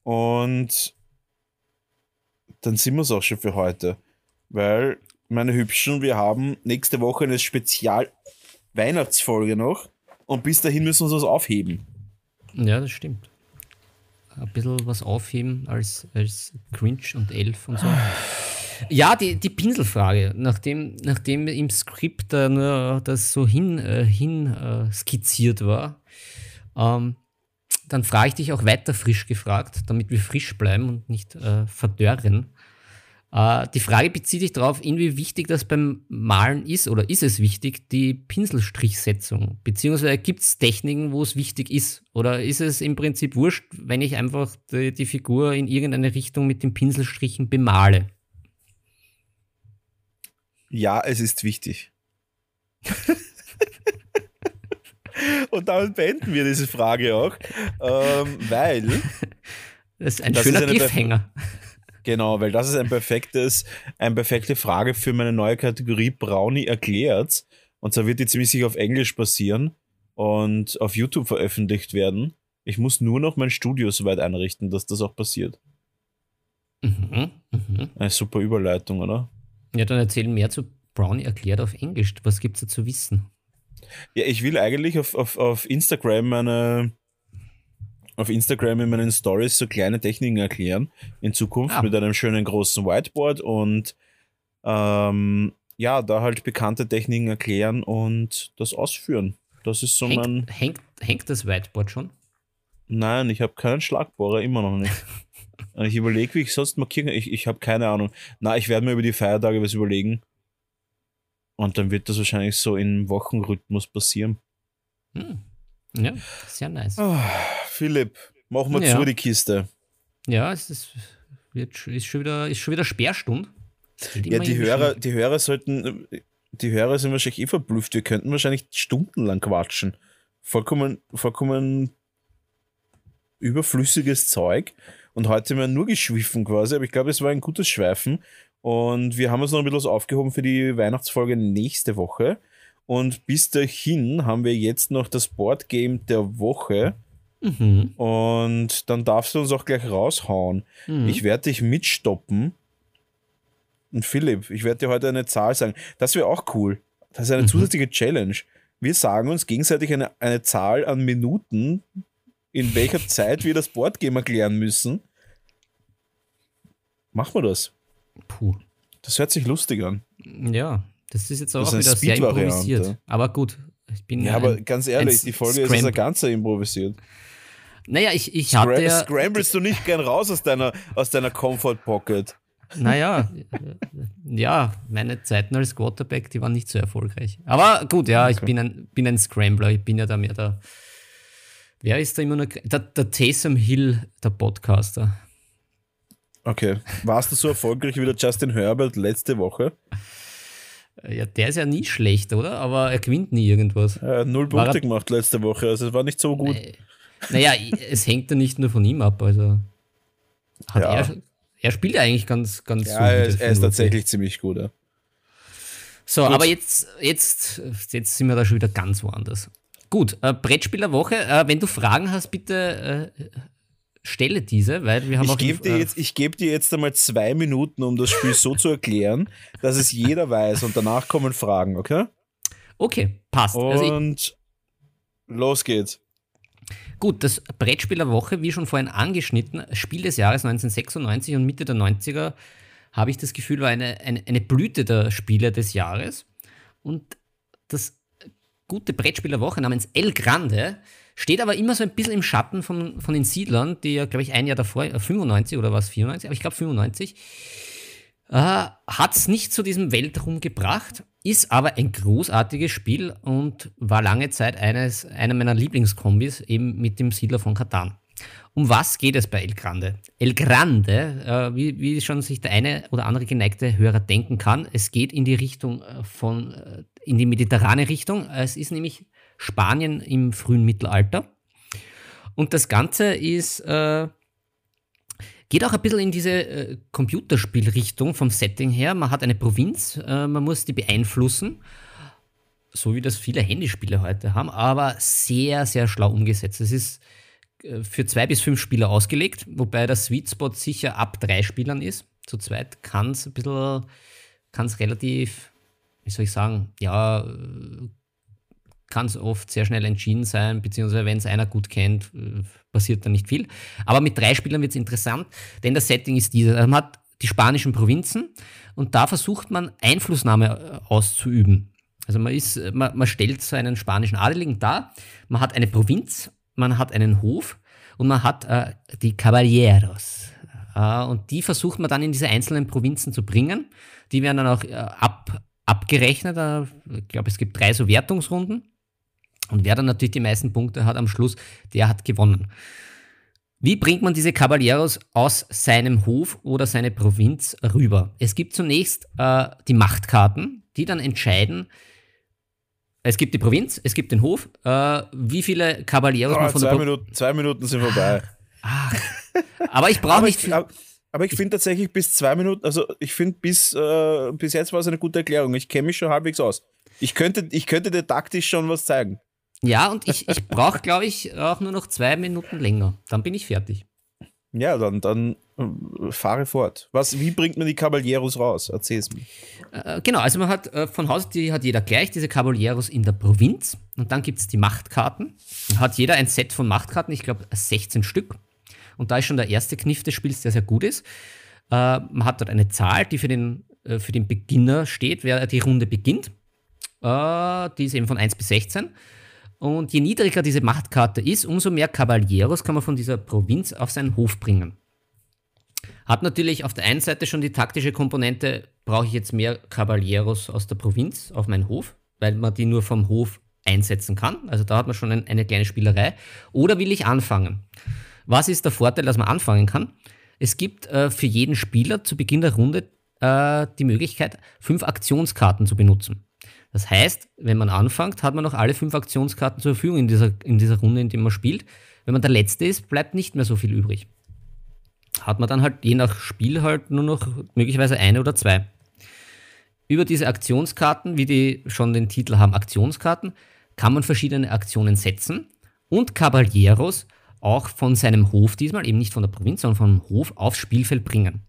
Und dann sind wir es auch schon für heute. Weil meine Hübschen, wir haben nächste Woche eine Spezial-Weihnachtsfolge noch und bis dahin müssen wir uns was aufheben. Ja, das stimmt. Ein bisschen was aufheben als, als Cringe und Elf und so. Ja, die, die Pinselfrage. Nachdem, nachdem im Skript da nur das so hin, äh, hin äh, skizziert war, ähm, dann frage ich dich auch weiter frisch gefragt, damit wir frisch bleiben und nicht äh, verdörren. Äh, die Frage bezieht sich darauf, inwie wichtig das beim Malen ist oder ist es wichtig, die Pinselstrichsetzung? Beziehungsweise gibt es Techniken, wo es wichtig ist? Oder ist es im Prinzip wurscht, wenn ich einfach die, die Figur in irgendeine Richtung mit den Pinselstrichen bemale? Ja, es ist wichtig. <laughs> Und damit beenden wir diese Frage auch, ähm, weil. <laughs> Das ist ein das schöner ist Cliffhanger. Genau, weil das ist ein perfektes, eine perfekte Frage für meine neue Kategorie Brownie erklärt. Und zwar wird die ziemlich sicher auf Englisch passieren und auf YouTube veröffentlicht werden. Ich muss nur noch mein Studio soweit einrichten, dass das auch passiert. Mhm, mh. Eine super Überleitung, oder? Ja, dann erzähl mehr zu Brownie erklärt auf Englisch. Was gibt es da zu wissen? Ja, ich will eigentlich auf, auf, auf Instagram meine auf Instagram in meinen Stories so kleine Techniken erklären in Zukunft ah. mit einem schönen großen Whiteboard und ähm, ja, da halt bekannte Techniken erklären und das ausführen. Das ist so hängt, mein. Hängt, hängt das Whiteboard schon? Nein, ich habe keinen Schlagbohrer, immer noch nicht. <laughs> ich überlege, wie ich sonst markieren Ich, ich habe keine Ahnung. Na, ich werde mir über die Feiertage was überlegen. Und dann wird das wahrscheinlich so im Wochenrhythmus passieren. Hm. Ja, sehr nice. Oh, Philipp, machen wir ja. zu die Kiste. Ja, es ist, wird, ist, schon, wieder, ist schon wieder Sperrstunde. Ja, die Hörer, die Hörer sollten, die Hörer sind wahrscheinlich eh verblüfft. Wir könnten wahrscheinlich stundenlang quatschen. Vollkommen, vollkommen überflüssiges Zeug. Und heute haben wir nur geschwiffen quasi, aber ich glaube, es war ein gutes Schweifen. Und wir haben uns noch ein bisschen was aufgehoben für die Weihnachtsfolge nächste Woche. Und bis dahin haben wir jetzt noch das Boardgame der Woche. Mhm. Und dann darfst du uns auch gleich raushauen. Mhm. Ich werde dich mitstoppen. Und Philipp, ich werde dir heute eine Zahl sagen. Das wäre auch cool. Das ist eine mhm. zusätzliche Challenge. Wir sagen uns gegenseitig eine, eine Zahl an Minuten, in welcher <laughs> Zeit wir das Boardgame erklären müssen. Machen wir das. Puh. Das hört sich lustig an. Ja, das ist jetzt auch ist wieder sehr improvisiert. Aber gut. Ich bin ja, aber ganz ehrlich, die Folge Scramble. ist ja ganz improvisiert. Naja, ich, ich hatte. Scram ja, Scramblest du nicht gern raus aus deiner, aus deiner Comfort Pocket? Naja, ja, meine Zeiten als Quarterback, die waren nicht so erfolgreich. Aber gut, ja, ich bin ein, bin ein Scrambler, ich bin ja da mehr der. Wer ist da immer noch? Der, der Taysom Hill, der Podcaster. Okay. Warst du so erfolgreich wie der Justin Herbert letzte Woche? Ja, der ist ja nie schlecht, oder? Aber er gewinnt nie irgendwas. Er hat null Punkte gemacht letzte Woche, also es war nicht so gut. Naja, es hängt ja nicht nur von ihm ab, also hat ja. er, er spielt ja eigentlich ganz, ganz ja, Er ist, er ist tatsächlich ziemlich gut, ja. So, gut. aber jetzt, jetzt, jetzt sind wir da schon wieder ganz woanders. Gut, äh, Brettspielerwoche. Äh, wenn du Fragen hast, bitte äh, stelle diese, weil wir haben ich auch. Geb dir jetzt, ich gebe dir jetzt einmal zwei Minuten, um das Spiel so zu erklären, <laughs> dass es jeder weiß und danach kommen Fragen, okay? Okay, passt. Und also los geht's. Gut, das Brettspiel der Woche, wie schon vorhin angeschnitten, Spiel des Jahres 1996 und Mitte der 90er, habe ich das Gefühl, war eine, eine, eine Blüte der Spiele des Jahres. Und das gute Brettspiel der Woche namens El Grande Steht aber immer so ein bisschen im Schatten von, von den Siedlern, die ja, glaube ich, ein Jahr davor, 95 äh, oder was, 94, aber ich glaube 95, äh, hat es nicht zu diesem Weltruhm gebracht, ist aber ein großartiges Spiel und war lange Zeit eines, einer meiner Lieblingskombis, eben mit dem Siedler von Katan. Um was geht es bei El Grande? El Grande, äh, wie, wie, schon sich der eine oder andere geneigte Hörer denken kann, es geht in die Richtung äh, von, äh, in die mediterrane Richtung. Es ist nämlich Spanien im frühen Mittelalter. Und das Ganze ist, äh, geht auch ein bisschen in diese äh, Computerspielrichtung vom Setting her. Man hat eine Provinz, äh, man muss die beeinflussen, so wie das viele Handyspiele heute haben, aber sehr, sehr schlau umgesetzt. Es ist äh, für zwei bis fünf Spieler ausgelegt, wobei der Sweet Spot sicher ab drei Spielern ist. Zu zweit kann es ein bisschen, kann es relativ, wie soll ich sagen, ja, kann es oft sehr schnell entschieden sein, beziehungsweise wenn es einer gut kennt, äh, passiert da nicht viel. Aber mit drei Spielern wird es interessant, denn das Setting ist dieses. Man hat die spanischen Provinzen und da versucht man Einflussnahme äh, auszuüben. Also man, ist, man, man stellt so einen spanischen Adeligen dar, man hat eine Provinz, man hat einen Hof und man hat äh, die Caballeros. Äh, und die versucht man dann in diese einzelnen Provinzen zu bringen. Die werden dann auch äh, ab, abgerechnet. Äh, ich glaube, es gibt drei so Wertungsrunden. Und wer dann natürlich die meisten Punkte hat am Schluss, der hat gewonnen. Wie bringt man diese Caballeros aus seinem Hof oder seine Provinz rüber? Es gibt zunächst äh, die Machtkarten, die dann entscheiden, es gibt die Provinz, es gibt den Hof, äh, wie viele Caballeros oh, man von zwei der Pro Minuten, Zwei Minuten sind vorbei. <laughs> Ach, aber ich brauche nicht viel. Aber, aber ich finde tatsächlich bis zwei Minuten, also ich finde bis, äh, bis jetzt war es eine gute Erklärung. Ich kenne mich schon halbwegs aus. Ich könnte, ich könnte dir taktisch schon was zeigen. Ja, und ich, ich brauche, glaube ich, auch nur noch zwei Minuten länger. Dann bin ich fertig. Ja, dann, dann äh, fahre fort. Was, wie bringt man die Caballeros raus? Erzähl es mir. Äh, genau, also man hat äh, von Haus die hat jeder gleich diese Caballeros in der Provinz und dann gibt es die Machtkarten. Dann hat jeder ein Set von Machtkarten, ich glaube 16 Stück. Und da ist schon der erste Kniff des Spiels, der sehr gut ist. Äh, man hat dort eine Zahl, die für den, äh, für den Beginner steht, wer die Runde beginnt. Äh, die ist eben von 1 bis 16. Und je niedriger diese Machtkarte ist, umso mehr Caballeros kann man von dieser Provinz auf seinen Hof bringen. Hat natürlich auf der einen Seite schon die taktische Komponente, brauche ich jetzt mehr Caballeros aus der Provinz auf meinen Hof, weil man die nur vom Hof einsetzen kann. Also da hat man schon ein, eine kleine Spielerei. Oder will ich anfangen? Was ist der Vorteil, dass man anfangen kann? Es gibt äh, für jeden Spieler zu Beginn der Runde äh, die Möglichkeit, fünf Aktionskarten zu benutzen. Das heißt, wenn man anfängt, hat man noch alle fünf Aktionskarten zur Verfügung in dieser, in dieser Runde, in der man spielt. Wenn man der Letzte ist, bleibt nicht mehr so viel übrig. Hat man dann halt je nach Spiel halt nur noch möglicherweise eine oder zwei. Über diese Aktionskarten, wie die schon den Titel haben, Aktionskarten, kann man verschiedene Aktionen setzen und Caballeros auch von seinem Hof diesmal, eben nicht von der Provinz, sondern vom Hof aufs Spielfeld bringen.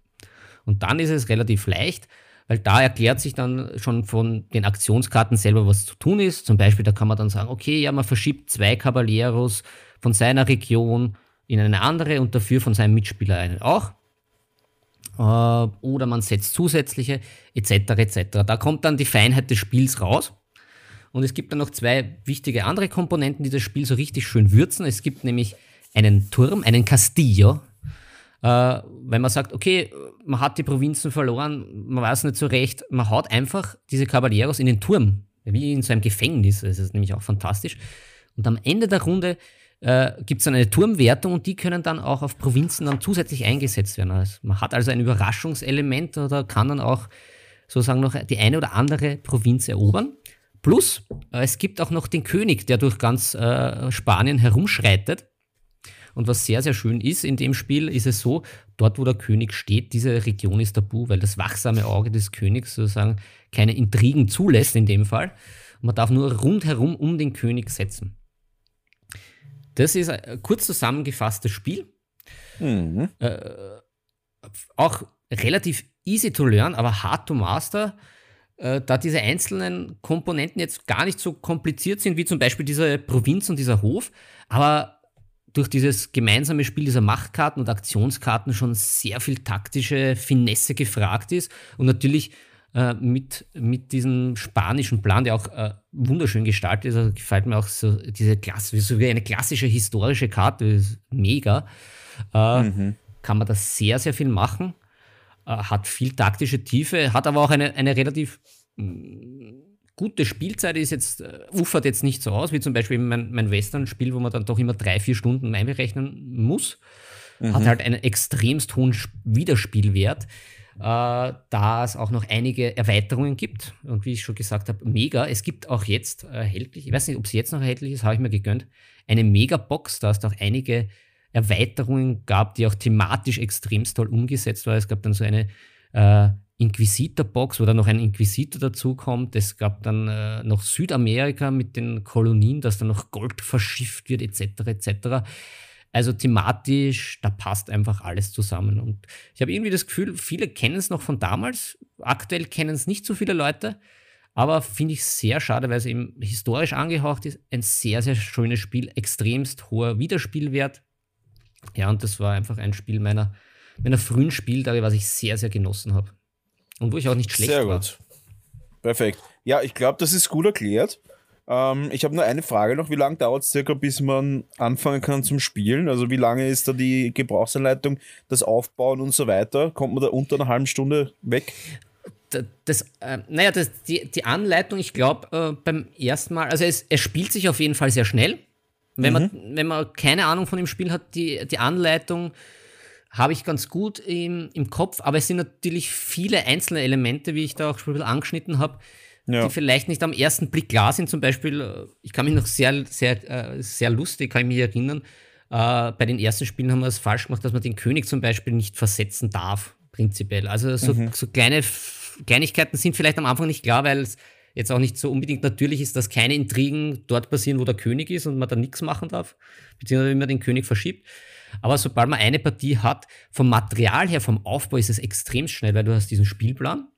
Und dann ist es relativ leicht, weil da erklärt sich dann schon von den Aktionskarten selber, was zu tun ist. Zum Beispiel, da kann man dann sagen, okay, ja, man verschiebt zwei Caballeros von seiner Region in eine andere und dafür von seinem Mitspieler einen auch. Äh, oder man setzt zusätzliche, etc. etc. Da kommt dann die Feinheit des Spiels raus. Und es gibt dann noch zwei wichtige andere Komponenten, die das Spiel so richtig schön würzen. Es gibt nämlich einen Turm, einen Castillo, äh, wenn man sagt, okay, man hat die Provinzen verloren, man weiß nicht so recht, man haut einfach diese Caballeros in den Turm, wie in so einem Gefängnis. Das ist nämlich auch fantastisch. Und am Ende der Runde äh, gibt es dann eine Turmwertung und die können dann auch auf Provinzen dann zusätzlich eingesetzt werden. Also man hat also ein Überraschungselement oder kann dann auch sozusagen noch die eine oder andere Provinz erobern. Plus, äh, es gibt auch noch den König, der durch ganz äh, Spanien herumschreitet und was sehr, sehr schön ist in dem Spiel, ist es so, dort wo der König steht, diese Region ist tabu, weil das wachsame Auge des Königs sozusagen keine Intrigen zulässt in dem Fall. man darf nur rundherum um den König setzen. Das ist ein kurz zusammengefasstes Spiel. Mhm. Äh, auch relativ easy to learn, aber hard to master, äh, da diese einzelnen Komponenten jetzt gar nicht so kompliziert sind, wie zum Beispiel diese Provinz und dieser Hof, aber durch dieses gemeinsame Spiel dieser Machtkarten und Aktionskarten schon sehr viel taktische Finesse gefragt ist und natürlich äh, mit, mit diesem spanischen Plan, der auch äh, wunderschön gestaltet ist, also gefällt mir auch so diese Klasse, so wie eine klassische historische Karte, ist mega, äh, mhm. kann man da sehr, sehr viel machen, äh, hat viel taktische Tiefe, hat aber auch eine, eine relativ gute Spielzeit ist jetzt, uh, ufert jetzt nicht so aus, wie zum Beispiel mein, mein Western-Spiel, wo man dann doch immer drei, vier Stunden einberechnen muss. Mhm. Hat halt einen extremst hohen Wiederspielwert, äh, da es auch noch einige Erweiterungen gibt. Und wie ich schon gesagt habe, mega. Es gibt auch jetzt erhältlich, ich weiß nicht, ob es jetzt noch erhältlich ist, habe ich mir gegönnt, eine Mega-Box, da es auch einige Erweiterungen gab, die auch thematisch extremst toll umgesetzt waren. Es gab dann so eine äh, Inquisitor-Box, wo dann noch ein Inquisitor dazukommt. Es gab dann äh, noch Südamerika mit den Kolonien, dass dann noch Gold verschifft wird, etc. etc. Also thematisch, da passt einfach alles zusammen. Und ich habe irgendwie das Gefühl, viele kennen es noch von damals. Aktuell kennen es nicht so viele Leute. Aber finde ich sehr schade, weil es eben historisch angehaucht ist. Ein sehr, sehr schönes Spiel, extremst hoher Wiederspielwert. Ja, und das war einfach ein Spiel meiner, meiner frühen Spieltage, was ich sehr, sehr genossen habe. Und wo ich auch nicht schlecht Sehr war. gut. Perfekt. Ja, ich glaube, das ist gut erklärt. Ähm, ich habe nur eine Frage noch. Wie lange dauert es circa, bis man anfangen kann zum Spielen? Also wie lange ist da die Gebrauchsanleitung, das Aufbauen und so weiter? Kommt man da unter einer halben Stunde weg? Das, äh, naja, das, die, die Anleitung, ich glaube, äh, beim ersten Mal, also es, es spielt sich auf jeden Fall sehr schnell. wenn, mhm. man, wenn man keine Ahnung von dem Spiel hat, die, die Anleitung habe ich ganz gut im, im Kopf, aber es sind natürlich viele einzelne Elemente, wie ich da auch schon ein bisschen angeschnitten habe, ja. die vielleicht nicht am ersten Blick klar sind. Zum Beispiel, äh, ich kann mich noch sehr, sehr, äh, sehr lustig, kann ich mich erinnern, äh, bei den ersten Spielen haben wir es falsch gemacht, dass man den König zum Beispiel nicht versetzen darf, prinzipiell. Also so, mhm. so kleine Kleinigkeiten sind vielleicht am Anfang nicht klar, weil es jetzt auch nicht so unbedingt natürlich ist, dass keine Intrigen dort passieren, wo der König ist und man da nichts machen darf, beziehungsweise wenn man den König verschiebt. Aber sobald man eine Partie hat, vom Material her, vom Aufbau ist es extrem schnell, weil du hast diesen Spielplan.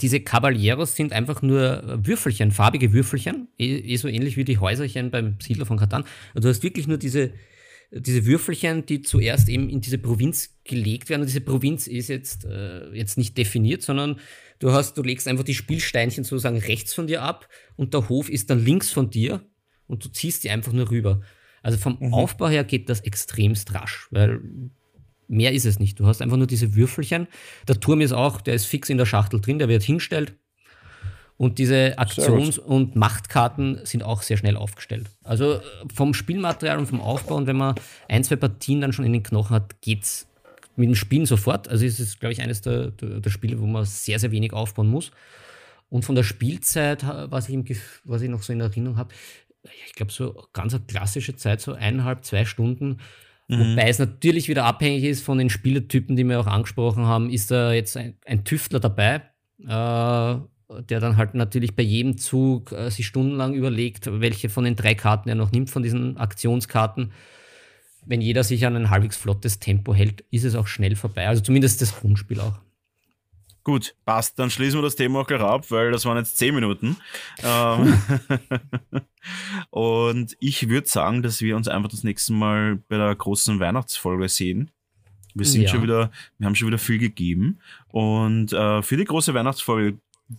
Diese Caballeros sind einfach nur Würfelchen, farbige Würfelchen, eh, eh so ähnlich wie die Häuserchen beim Siedler von Katan. Du hast wirklich nur diese, diese Würfelchen, die zuerst eben in diese Provinz gelegt werden. Und diese Provinz ist jetzt, äh, jetzt nicht definiert, sondern du hast, du legst einfach die Spielsteinchen sozusagen rechts von dir ab und der Hof ist dann links von dir und du ziehst die einfach nur rüber. Also vom mhm. Aufbau her geht das extremst rasch, weil mehr ist es nicht. Du hast einfach nur diese Würfelchen. Der Turm ist auch, der ist fix in der Schachtel drin, der wird hingestellt. Und diese Aktions- und Machtkarten sind auch sehr schnell aufgestellt. Also äh, vom Spielmaterial und vom Aufbau, und wenn man ein, zwei Partien dann schon in den Knochen hat, geht's mit dem Spielen sofort. Also es ist, glaube ich, eines der, der, der, Spiele, wo man sehr, sehr wenig aufbauen muss. Und von der Spielzeit, was ich, im, was ich noch so in Erinnerung habe, ich glaube, so ganz eine klassische Zeit, so eineinhalb, zwei Stunden. Mhm. Wobei es natürlich wieder abhängig ist von den Spielertypen, die wir auch angesprochen haben. Ist da jetzt ein, ein Tüftler dabei? Äh, der dann halt natürlich bei jedem Zug äh, sich stundenlang überlegt, welche von den drei Karten er noch nimmt, von diesen Aktionskarten. Wenn jeder sich an ein halbwegs flottes Tempo hält, ist es auch schnell vorbei. Also zumindest das Grundspiel auch. Gut, passt. Dann schließen wir das Thema auch gleich ab, weil das waren jetzt zehn Minuten. Ähm <laughs> und ich würde sagen, dass wir uns einfach das nächste Mal bei der großen Weihnachtsfolge sehen. Wir sind ja. schon wieder, wir haben schon wieder viel gegeben. Und äh, für die große Weihnachtsfolge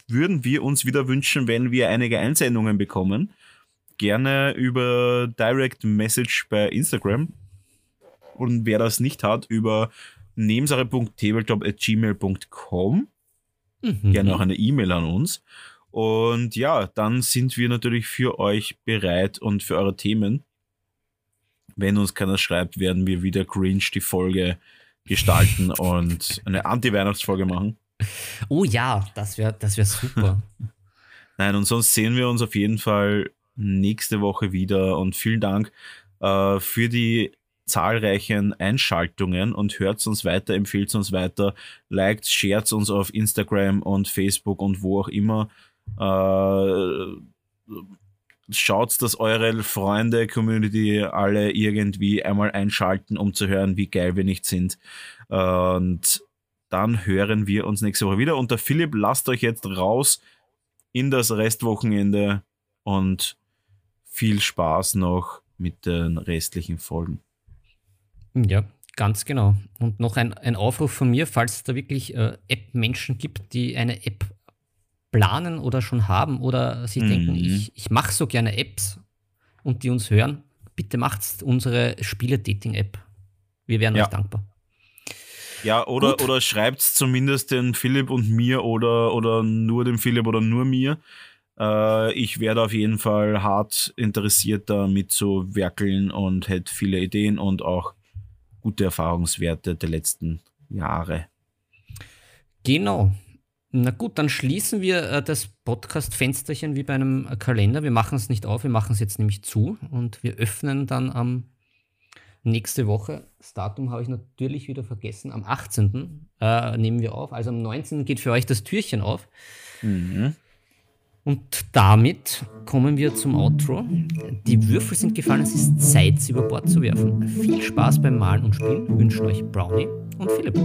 würden wir uns wieder wünschen, wenn wir einige Einsendungen bekommen. Gerne über Direct Message bei Instagram. Und wer das nicht hat, über nebensache.tabletop.gmail.com. Mhm. Gerne auch eine E-Mail an uns. Und ja, dann sind wir natürlich für euch bereit und für eure Themen. Wenn uns keiner schreibt, werden wir wieder Cringe die Folge gestalten <laughs> und eine Anti-Weihnachtsfolge machen. Oh ja, das wäre das wär super. <laughs> Nein, und sonst sehen wir uns auf jeden Fall nächste Woche wieder und vielen Dank äh, für die zahlreichen Einschaltungen und hört uns weiter, empfiehlt uns weiter, liked, shared uns auf Instagram und Facebook und wo auch immer. Äh, schaut, dass eure Freunde, Community alle irgendwie einmal einschalten, um zu hören, wie geil wir nicht sind. Und dann hören wir uns nächste Woche wieder. Und der Philipp, lasst euch jetzt raus in das Restwochenende und viel Spaß noch mit den restlichen Folgen. Ja, ganz genau. Und noch ein, ein Aufruf von mir, falls es da wirklich äh, App-Menschen gibt, die eine App planen oder schon haben oder sich mhm. denken, ich, ich mache so gerne Apps und die uns hören, bitte macht unsere Spiele-Dating-App. Wir wären ja. euch dankbar. Ja, oder, oder schreibt es zumindest den Philipp und mir oder, oder nur dem Philipp oder nur mir. Äh, ich werde auf jeden Fall hart interessiert, da mitzuwerkeln und hätte viele Ideen und auch gute Erfahrungswerte der letzten Jahre. Genau. Na gut, dann schließen wir äh, das Podcast-Fensterchen wie bei einem Kalender. Wir machen es nicht auf, wir machen es jetzt nämlich zu und wir öffnen dann am nächste Woche. Das Datum habe ich natürlich wieder vergessen. Am 18. Äh, nehmen wir auf. Also am 19. geht für euch das Türchen auf. Mhm. Und damit kommen wir zum Outro. Die Würfel sind gefallen, es ist Zeit, sie über Bord zu werfen. Viel Spaß beim Malen und Spielen wünschen euch Brownie und Philipp.